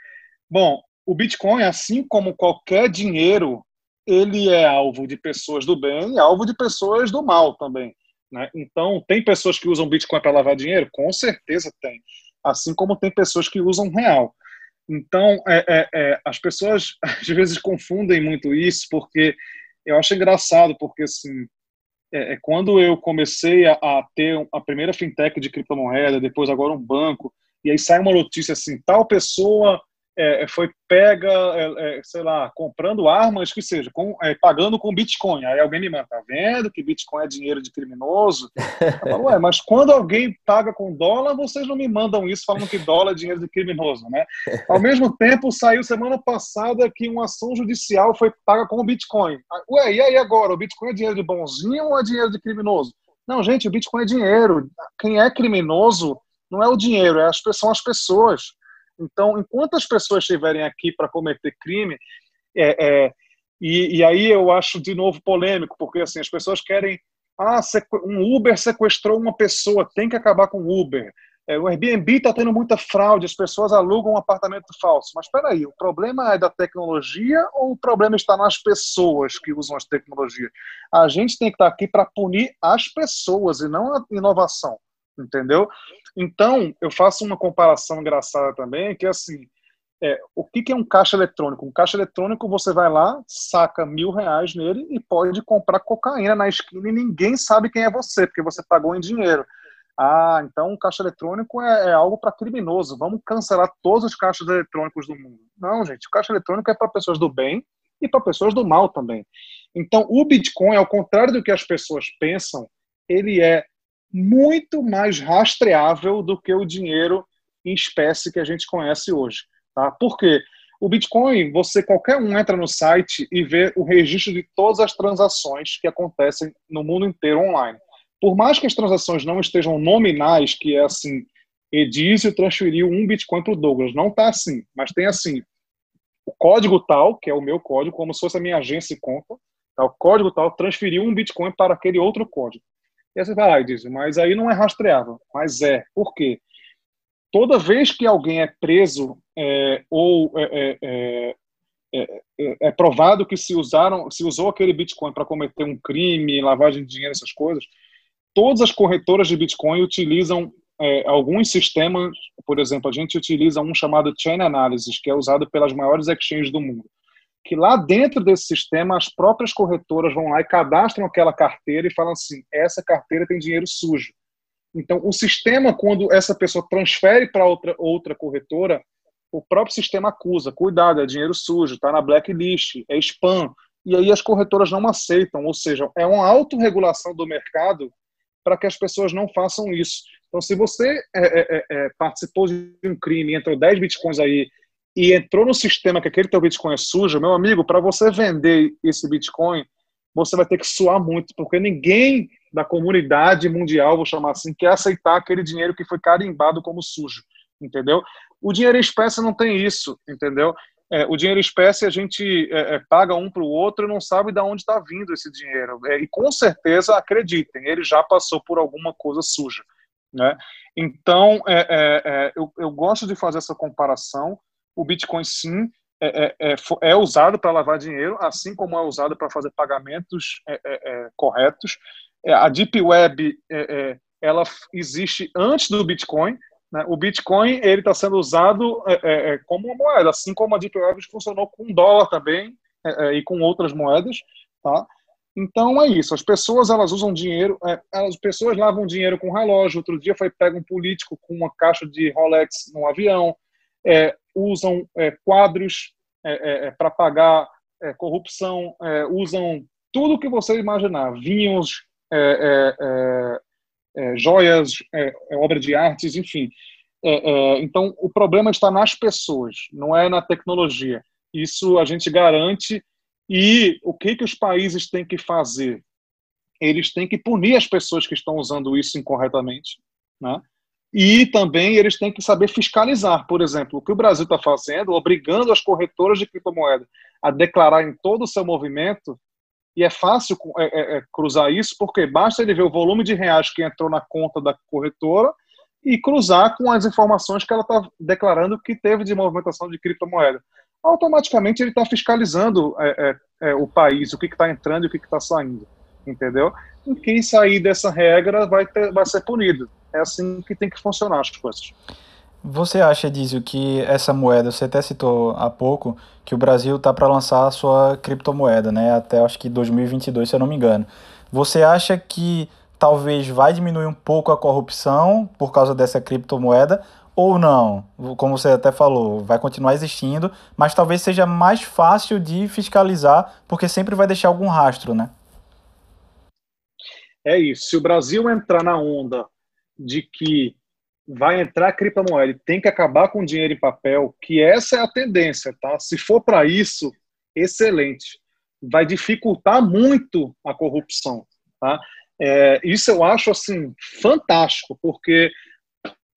bom, o Bitcoin, assim como qualquer dinheiro, ele é alvo de pessoas do bem e alvo de pessoas do mal também. Né? Então, tem pessoas que usam Bitcoin para lavar dinheiro? Com certeza tem. Assim como tem pessoas que usam real. Então, é, é, é, as pessoas às vezes confundem muito isso, porque eu acho engraçado, porque assim, é, é, quando eu comecei a, a, ter a primeira fintech de criptomoeda, depois agora um banco, e aí sai uma notícia assim, tal pessoa é, é, foi pega, é, é, sei lá, comprando armas, que seja, com, é, pagando com Bitcoin. Aí alguém me manda, tá vendo que Bitcoin é dinheiro de criminoso? Eu falo, ué, mas quando alguém paga com dólar, vocês não me mandam isso falando que dólar é dinheiro de criminoso, né? Ao mesmo tempo, saiu semana passada que uma ação judicial foi paga com Bitcoin. Ué, e aí agora? O Bitcoin é dinheiro de bonzinho ou é dinheiro de criminoso? Não, gente, o Bitcoin é dinheiro. Quem é criminoso não é o dinheiro, são as pessoas. Então, enquanto as pessoas estiverem aqui para cometer crime, é, é, e, e, aí eu acho de novo polêmico, porque assim as pessoas querem, ah, um Uber sequestrou uma pessoa, tem que acabar com o Uber. É, o Airbnb está tendo muita fraude, as pessoas alugam um apartamento falso. Mas espera aí, o problema é da tecnologia ou o problema está nas pessoas que usam as tecnologias? A gente tem que estar tá aqui para punir as pessoas e não a inovação, entendeu? Então, eu faço uma comparação engraçada também, que é assim, é, o que, que é um caixa eletrônico? Um caixa eletrônico, você vai lá, saca mil reais nele e pode comprar cocaína na esquina e ninguém sabe quem é você, porque você pagou em dinheiro. Ah, então o caixa eletrônico é, é algo para criminoso. Vamos cancelar todos os caixas eletrônicos do mundo. Não, gente, o caixa eletrônico é para pessoas do bem e para pessoas do mal também. Então, o Bitcoin, ao contrário do que as pessoas pensam, ele é muito mais rastreável do que o dinheiro em espécie que a gente conhece hoje. Tá? Por quê? O Bitcoin, você qualquer um entra no site e vê o registro de todas as transações que acontecem no mundo inteiro online por mais que as transações não estejam nominais, que é assim, Edísio transferiu um Bitcoin para o Douglas, não está assim, mas tem assim, o código tal, que é o meu código, como se fosse a minha agência e conta, tá? o código tal transferiu um Bitcoin para aquele outro código. E aí você vai, ah, Edísio, mas aí não é rastreável. Mas é, por quê? Toda vez que alguém é preso é, ou é, é, é, é, provado que se usaram, se usou aquele Bitcoin para cometer um crime, lavagem de dinheiro, essas coisas, todas as corretoras de Bitcoin utilizam é, alguns sistemas, por exemplo, a gente utiliza um chamado Chain Analysis, que é usado pelas maiores exchanges do mundo. Que lá dentro desse sistema, as próprias corretoras vão lá e cadastram aquela carteira e falam assim: essa carteira tem dinheiro sujo. Então, o sistema, quando essa pessoa transfere para outra, outra corretora, o próprio sistema acusa: cuidado, é dinheiro sujo, está na blacklist, é spam. E aí as corretoras não aceitam, ou seja, é uma autorregulação do mercado para que as pessoas não façam isso. Então, se você é, é, é, é participou de um crime, entrou 10 bitcoins aí e entrou no sistema que aquele teu bitcoin é sujo, meu amigo, para você vender esse bitcoin, você vai ter que suar muito, porque ninguém da comunidade mundial, vou chamar assim, quer aceitar aquele dinheiro que foi carimbado como sujo, entendeu? O dinheiro em espécie não tem isso, entendeu? É, o dinheiro espécie a gente é, é paga um para o outro e não sabe de onde está vindo esse dinheiro. É, e com certeza, acreditem, ele já passou por alguma coisa suja. Né? Então, é, é, eu, eu, gosto de fazer essa comparação. O Bitcoin, sim, é, usado para lavar dinheiro, assim como é usado para fazer pagamentos corretos. a Deep Web ela existe antes do Bitcoin, né? O Bitcoin ele está sendo usado é, é, é, como uma moeda, assim como a Deep Web funcionou com dólar também é, é, e com outras moedas, tá? Então é isso. As pessoas elas usam dinheiro, é, as pessoas lavam dinheiro com relógio. Outro dia foi pego um político com uma caixa de Rolex no avião. Usam quadros para pagar corrupção. usam tudo que você imaginar, vinhos, é, joias, é, é, obra de artes, enfim. É, é, então, o problema está nas pessoas, não é na tecnologia. Isso a gente garante. E o que, que os países têm que fazer? Eles têm que punir as pessoas que estão usando isso incorretamente, né? E também eles têm que saber fiscalizar. Por exemplo, o que o Brasil está fazendo, obrigando as corretoras de criptomoeda a declarar em todo o seu movimento, e é fácil é, é, é, cruzar isso, porque basta ele ver o volume de reais que entrou na conta da corretora e cruzar com as informações que ela está declarando que teve de movimentação de criptomoeda. Automaticamente ele está fiscalizando é, é, é, o país, o que está entrando e o que está saindo, entendeu? E quem sair dessa regra vai, ter, vai ser punido. É assim que tem que funcionar as coisas. Você acha, Dizio, que essa moeda, você até citou há pouco, que o Brasil está para lançar a sua criptomoeda, né? Até acho que 2022, se eu não me engano. Você acha que talvez vai diminuir um pouco a corrupção por causa dessa criptomoeda ou não? Como você até falou, vai continuar existindo, mas talvez seja mais fácil de fiscalizar, porque sempre vai deixar algum rastro, né? É isso. Se o Brasil entrar na onda de que vai entrar criptomoeda, tem que acabar com o dinheiro em papel, que essa é a tendência, tá? Se for para isso, excelente. Vai dificultar muito a corrupção, tá? É, isso eu acho assim fantástico, porque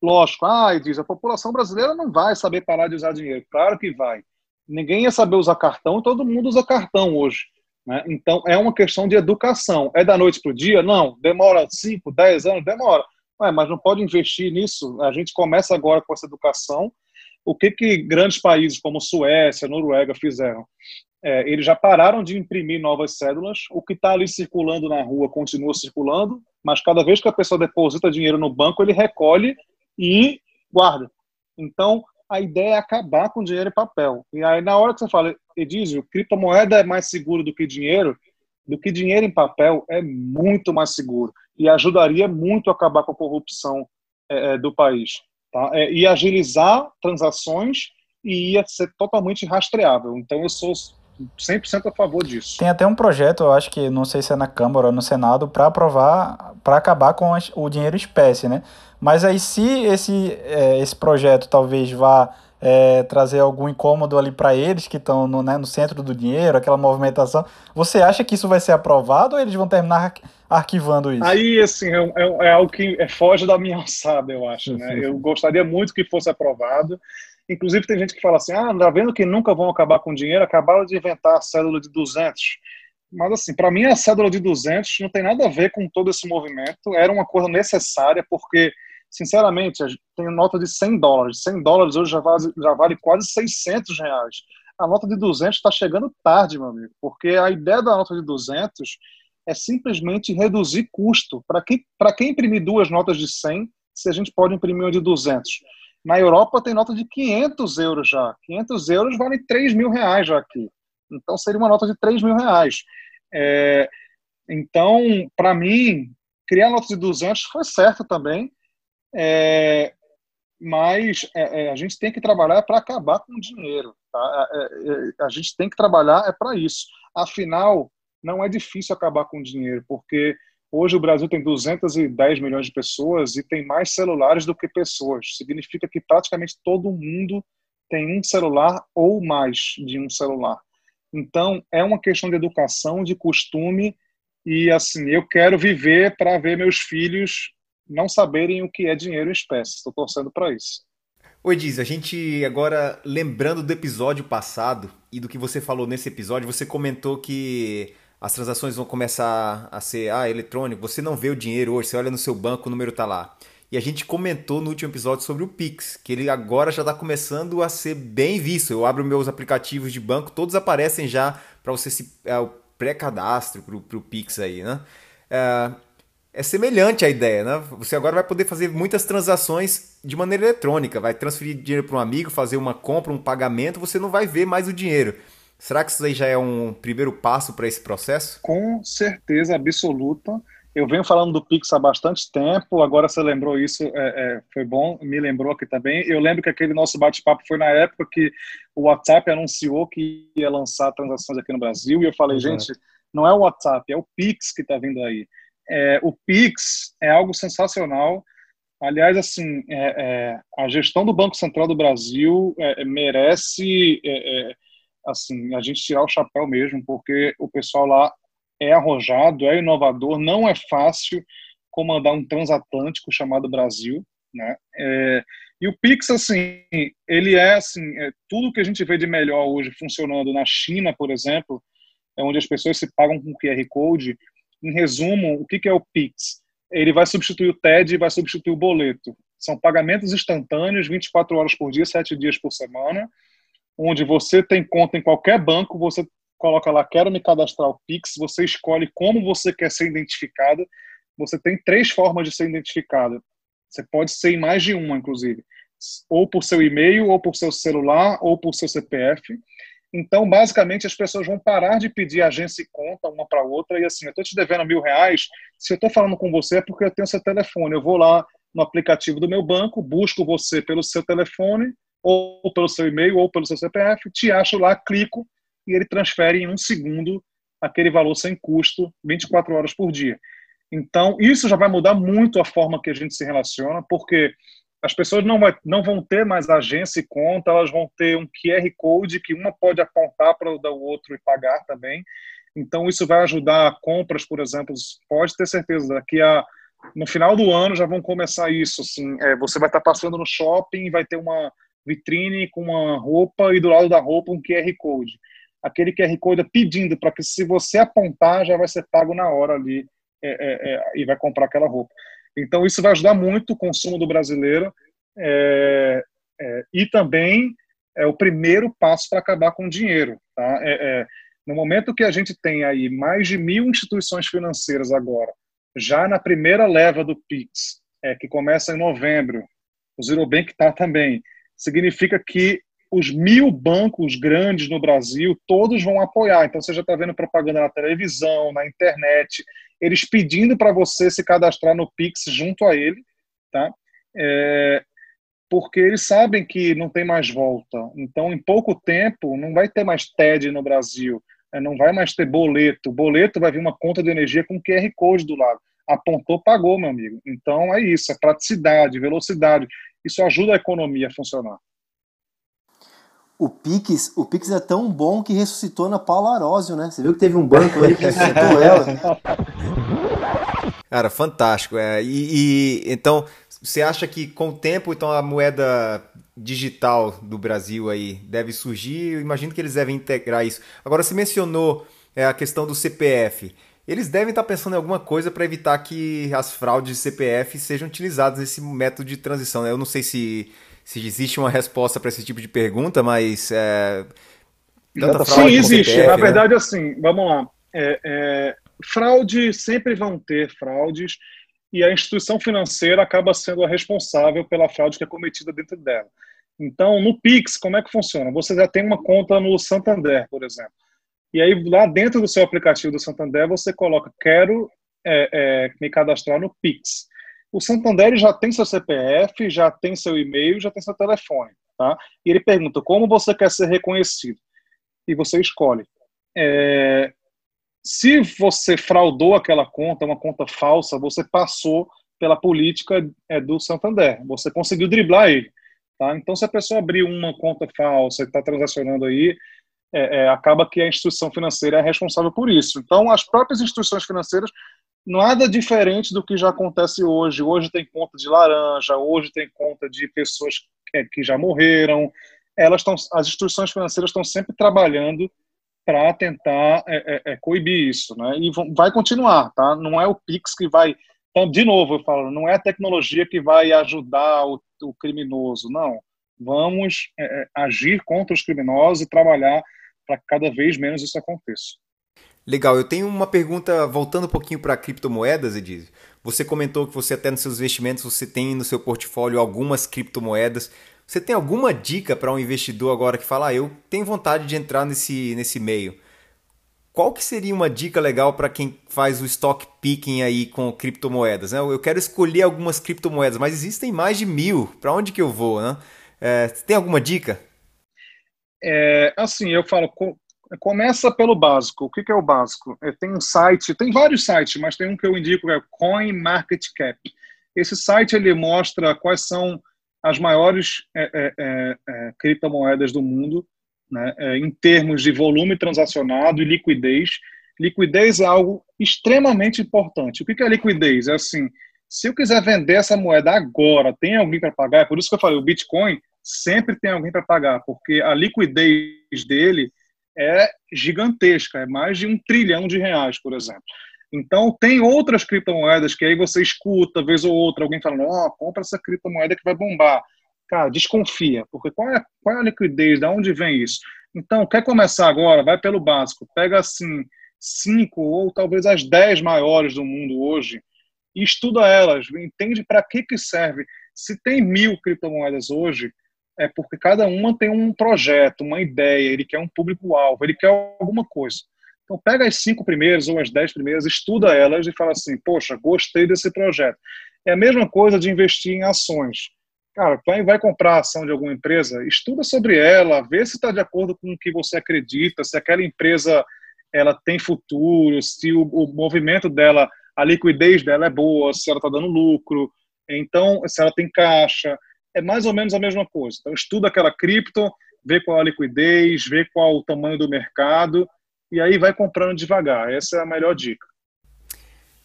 lógico, ah, e diz, a população brasileira não vai saber parar de usar dinheiro. Claro que vai. Ninguém ia saber usar cartão, todo mundo usa cartão hoje. Né? Então, é uma questão de educação. É da noite para o dia? Não. Demora 5, 10 anos? Demora. Ué, mas não pode investir nisso. A gente começa agora com essa educação. O que, que grandes países como Suécia, Noruega fizeram? É, eles já pararam de imprimir novas cédulas. O que está ali circulando na rua continua circulando, mas cada vez que a pessoa deposita dinheiro no banco, ele recolhe e guarda. Então, a ideia é acabar com dinheiro em papel. E aí, na hora que você fala, Edísio, criptomoeda é mais seguro do que dinheiro, do que dinheiro em papel, é muito mais seguro. E ajudaria muito a acabar com a corrupção é, é do país. Tá? É, e agilizar transações e ia ser totalmente rastreável. Então, eu sou 100% a favor disso. Tem até um projeto, eu acho que não sei se é na Câmara ou no Senado, para aprovar, para acabar com o dinheiro espécie, né? Mas aí, se esse, é, esse projeto talvez vá é, trazer algum incômodo ali para eles que estão no, né, no centro do dinheiro, aquela movimentação, você acha que isso vai ser aprovado ou eles vão terminar arquivando isso? Aí, assim, é, é, é algo que é, foge da minha alçada, eu acho. Né? Eu gostaria muito que fosse aprovado. Inclusive, tem gente que fala assim: ah, tá vendo que nunca vão acabar com dinheiro? Acabaram de inventar a cédula de 200. Mas, assim, para mim, a cédula de 200 não tem nada a ver com todo esse movimento. Era uma coisa necessária, porque, sinceramente, tem nota de 100 dólares. 100 dólares hoje já vale, já vale quase 600 reais. A nota de 200 está chegando tarde, meu amigo, porque a ideia da nota de 200 é simplesmente reduzir custo. Para quem, quem imprimir duas notas de 100, se a gente pode imprimir uma de 200? Na Europa tem nota de 500 euros já. 500 euros vale 3 mil reais já aqui. Então seria uma nota de 3 mil reais. É, então, para mim, criar nota de 200 foi certo também, é, mas é, é, a gente tem que trabalhar para acabar com o dinheiro. Tá? É, é, a gente tem que trabalhar é para isso. Afinal, não é difícil acabar com o dinheiro, porque Hoje o Brasil tem 210 milhões de pessoas e tem mais celulares do que pessoas. Significa que praticamente todo mundo tem um celular ou mais de um celular. Então, é uma questão de educação, de costume e assim, eu quero viver para ver meus filhos não saberem o que é dinheiro em espécie. Estou torcendo para isso. Oi, Diz, a gente agora lembrando do episódio passado e do que você falou nesse episódio, você comentou que as transações vão começar a ser ah, eletrônico, você não vê o dinheiro hoje, você olha no seu banco, o número está lá. E a gente comentou no último episódio sobre o Pix, que ele agora já está começando a ser bem visto. Eu abro meus aplicativos de banco, todos aparecem já para você se é, o pré-cadastro para o Pix aí, né? É, é semelhante a ideia, né? Você agora vai poder fazer muitas transações de maneira eletrônica, vai transferir dinheiro para um amigo, fazer uma compra, um pagamento, você não vai ver mais o dinheiro. Será que isso aí já é um primeiro passo para esse processo? Com certeza absoluta. Eu venho falando do Pix há bastante tempo, agora você lembrou isso, é, é, foi bom, me lembrou aqui também. Eu lembro que aquele nosso bate-papo foi na época que o WhatsApp anunciou que ia lançar transações aqui no Brasil, e eu falei, gente, não é o WhatsApp, é o Pix que está vindo aí. É, o Pix é algo sensacional. Aliás, assim, é, é, a gestão do Banco Central do Brasil é, merece assim, a gente tirar o chapéu mesmo, porque o pessoal lá é arrojado, é inovador, não é fácil comandar um transatlântico chamado Brasil, né? É, e o Pix, assim, ele é, assim, é, tudo que a gente vê de melhor hoje funcionando na China, por exemplo, é onde as pessoas se pagam com QR Code. Em resumo, o que, é o Pix? Ele vai substituir o TED e vai substituir o boleto. São pagamentos instantâneos, 24 horas por dia, 7 dias por semana, onde você tem conta em qualquer banco, você coloca lá, quero me cadastrar o Pix, você escolhe como você quer ser identificado. Você tem três formas de ser identificado. Você pode ser em mais de uma, inclusive. Ou por seu e-mail, ou por seu celular, ou por seu CPF. Então, basicamente, as pessoas vão parar de pedir agência e conta uma para outra. E assim, eu estou te devendo mil reais. Se eu estou falando com você é porque eu tenho seu telefone. Eu vou lá no aplicativo do meu banco, busco você pelo seu telefone, ou pelo seu e-mail, ou pelo seu CPF, te acho lá, clico e ele transfere em um segundo aquele valor sem custo, 24 horas por dia. Então, isso já vai mudar muito a forma que a gente se relaciona, porque as pessoas não, vai, não vão ter mais agência e conta, elas vão ter um QR Code que uma pode apontar para o outro e pagar também. Então, isso vai ajudar compras, por exemplo, pode ter certeza, daqui a no final do ano já vão começar isso. Assim, é, você vai estar passando no shopping, vai ter uma vitrine com uma roupa e do lado da roupa um QR Code. Aquele QR Code é pedindo para que se você apontar já vai ser pago na hora ali é, é, é, e vai comprar aquela roupa. Então isso vai ajudar muito o consumo do brasileiro é, é, e também é o primeiro passo para acabar com o dinheiro. Tá? no momento que a gente tem aí mais de mil instituições financeiras agora já na primeira leva do PIX, é, que começa em novembro, o Zero Bank está também, significa que os mil bancos grandes no Brasil, todos vão apoiar. Então, você já está vendo propaganda na televisão, na internet, eles pedindo para você se cadastrar no Pix junto a ele, tá? É, porque eles sabem que não tem mais volta. Então, em pouco tempo, não vai ter mais TED no Brasil, é, não vai mais ter boleto. Boleto vai vir uma conta de energia com QR Code do lado apontou, pagou, meu amigo. Então é isso, é praticidade, velocidade. Isso ajuda a economia a funcionar. O Pix, o Pix é tão bom que ressuscitou na Paula Arósio, né? Você viu que teve um banco aí que ressuscitou ela. Cara, fantástico. É. E, e, então, você acha que com o tempo, então a moeda digital do Brasil aí deve surgir? Eu imagino que eles devem integrar isso. Agora, você mencionou é, a questão do CPF. Eles devem estar pensando em alguma coisa para evitar que as fraudes de CPF sejam utilizadas nesse método de transição. Né? Eu não sei se, se existe uma resposta para esse tipo de pergunta, mas. É, Sim, existe. CPF, Na né? verdade, assim, vamos lá. É, é, fraude sempre vão ter fraudes e a instituição financeira acaba sendo a responsável pela fraude que é cometida dentro dela. Então, no Pix, como é que funciona? Você já tem uma conta no Santander, por exemplo. E aí, lá dentro do seu aplicativo do Santander, você coloca: quero é, é, me cadastrar no Pix. O Santander já tem seu CPF, já tem seu e-mail, já tem seu telefone. Tá? E ele pergunta: como você quer ser reconhecido? E você escolhe. É, se você fraudou aquela conta, uma conta falsa, você passou pela política é, do Santander. Você conseguiu driblar ele. Tá? Então, se a pessoa abrir uma conta falsa e está transacionando aí, é, é, acaba que a instituição financeira é responsável por isso. Então, as próprias instituições financeiras, nada diferente do que já acontece hoje. Hoje tem conta de laranja, hoje tem conta de pessoas que, que já morreram. Elas estão, as instituições financeiras estão sempre trabalhando para tentar é, é, é, coibir isso, né? E vai continuar, tá? Não é o Pix que vai então, de novo, eu falo, não é a tecnologia que vai ajudar o, o criminoso, não. Vamos é, é agir contra os criminosos e trabalhar para cada vez menos isso aconteça. Legal, eu tenho uma pergunta voltando um pouquinho para criptomoedas, Edizio. Você comentou que você até nos seus investimentos você tem no seu portfólio algumas criptomoedas. Você tem alguma dica para um investidor agora que fala, ah, eu tenho vontade de entrar nesse, nesse meio? Qual que seria uma dica legal para quem faz o stock picking aí com criptomoedas? Né? Eu quero escolher algumas criptomoedas, mas existem mais de mil. Para onde que eu vou? Né? É, tem alguma dica? É, assim, eu falo, começa pelo básico. O que, que é o básico? É, tem um site, tem vários sites, mas tem um que eu indico, é CoinMarketCap. Esse site ele mostra quais são as maiores é, é, é, é criptomoedas do mundo, né, é, em termos de volume transacionado e liquidez. Liquidez é algo extremamente importante. O que, que é liquidez? É assim, se eu quiser vender essa moeda agora, tem alguém para pagar? É por isso que eu falei, o Bitcoin sempre tem alguém para pagar, porque a liquidez dele é gigantesca, é mais de um trilhão de reais, por exemplo. Então, tem outras criptomoedas que aí você escuta, vez ou outra, alguém falando, ó, oh, compra essa criptomoeda que vai bombar. Cara, desconfia, porque qual é, qual é a liquidez, de onde vem isso? Então, quer começar agora? Vai pelo básico. Pega, assim, cinco ou talvez as dez maiores do mundo hoje e estuda elas, entende para que, que serve. Se tem mil criptomoedas hoje, é porque cada uma tem um projeto, uma ideia, ele quer um público-alvo, ele quer alguma coisa. Então, pega as cinco primeiras ou as dez primeiras, estuda elas e fala assim: poxa, gostei desse projeto. É a mesma coisa de investir em ações. Cara, vai, comprar a ação de alguma empresa, estuda sobre ela, vê se está de acordo com o que você acredita, se aquela empresa ela tem futuro, se o, o movimento dela, a liquidez dela é boa, se ela está dando lucro, então se ela tem caixa é mais ou menos a mesma coisa. Então, estuda aquela cripto, vê qual a liquidez, vê qual o tamanho do mercado, e aí vai comprando devagar. Essa é a melhor dica.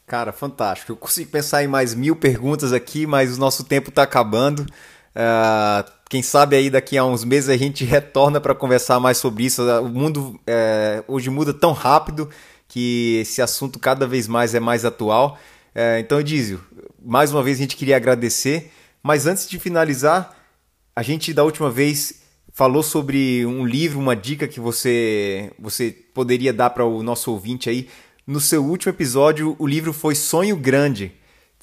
Cara, fantástico. Eu consigo pensar em mais mil perguntas aqui, mas o nosso tempo está acabando. Uh, quem sabe aí daqui a uns meses a gente retorna para conversar mais sobre isso. O mundo é, hoje muda tão rápido que esse assunto cada vez mais é mais atual. É, então, Edísio, mais uma vez a gente queria agradecer, mas antes de finalizar, a gente da última vez falou sobre um livro, uma dica que você, você poderia dar para o nosso ouvinte aí. No seu último episódio, o livro foi Sonho Grande.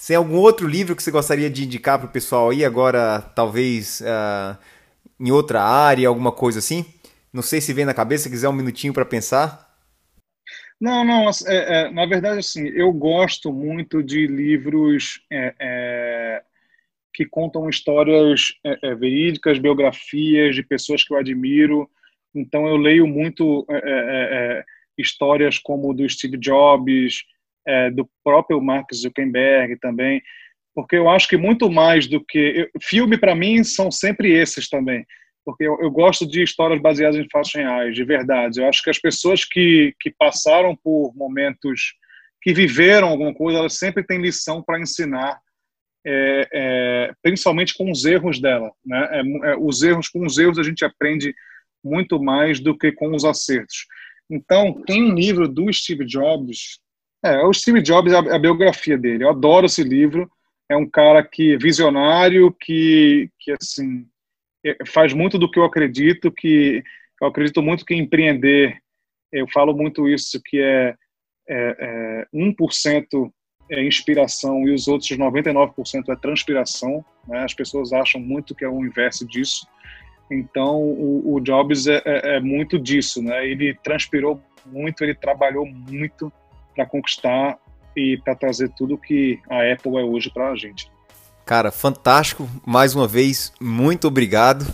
Tem algum outro livro que você gostaria de indicar para o pessoal aí agora, talvez uh, em outra área, alguma coisa assim? Não sei se vem na cabeça, se quiser um minutinho para pensar. Não, não. É, é, na verdade, assim, eu gosto muito de livros é, é que contam histórias é, é, verídicas, biografias de pessoas que eu admiro. Então, eu leio muito histórias como do Steve Jobs, do próprio Mark Zuckerberg também, porque eu acho que muito mais do que. Filme, para mim, são sempre esses também porque eu, eu, gosto de histórias baseadas em fatos reais, de verdade. Eu acho que as pessoas que, que passaram por momentos, que viveram alguma coisa, elas sempre têm lição para ensinar, é, é, principalmente com os erros dela. Né? É, é, os erros, com os erros a gente aprende muito mais do que com os acertos. Então, tem um livro do Steve Jobs, é, o Steve Jobs, a, a biografia dele. Eu adoro esse livro. É um cara que visionário, que, que assim é, faz muito do que eu acredito, que eu acredito muito que empreender, eu falo muito isso, que é, é, é 1% é inspiração e os outros 99% é transpiração. Né? As pessoas acham muito que é o inverso disso. Então, o, o Jobs é, é, é, muito disso, né? Ele transpirou muito, ele trabalhou muito para conquistar e para trazer tudo que a Apple é hoje para a gente. Cara, fantástico. Mais uma vez, muito obrigado.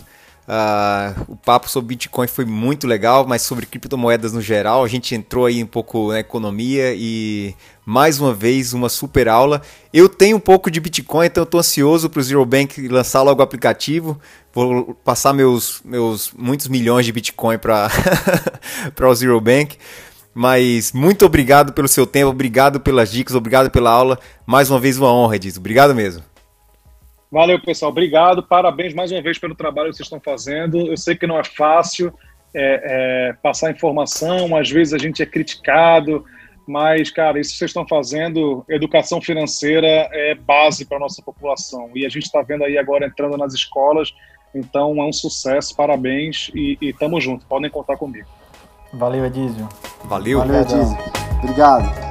Uh, o papo sobre Bitcoin foi muito legal, mas sobre criptomoedas no geral, a gente entrou aí um pouco na economia e mais uma vez uma super aula. Eu tenho um pouco de Bitcoin, então estou ansioso para o Zero Bank lançar logo o aplicativo. Vou passar meus, meus muitos milhões de Bitcoin para o Zero Bank. Mas muito obrigado pelo seu tempo, obrigado pelas dicas, obrigado pela aula. Mais uma vez uma honra, Edson. Obrigado mesmo. Valeu, pessoal. Obrigado. Parabéns mais uma vez pelo trabalho que vocês estão fazendo. Eu sei que não é fácil é, é, passar informação, às vezes a gente é criticado, mas, cara, isso que vocês estão fazendo, educação financeira é base para a nossa população. E a gente está vendo aí agora entrando nas escolas. Então é um sucesso, parabéns e, e tamo junto. Podem contar comigo. Valeu, Edísio. Valeu. Valeu, Edísio. Obrigado.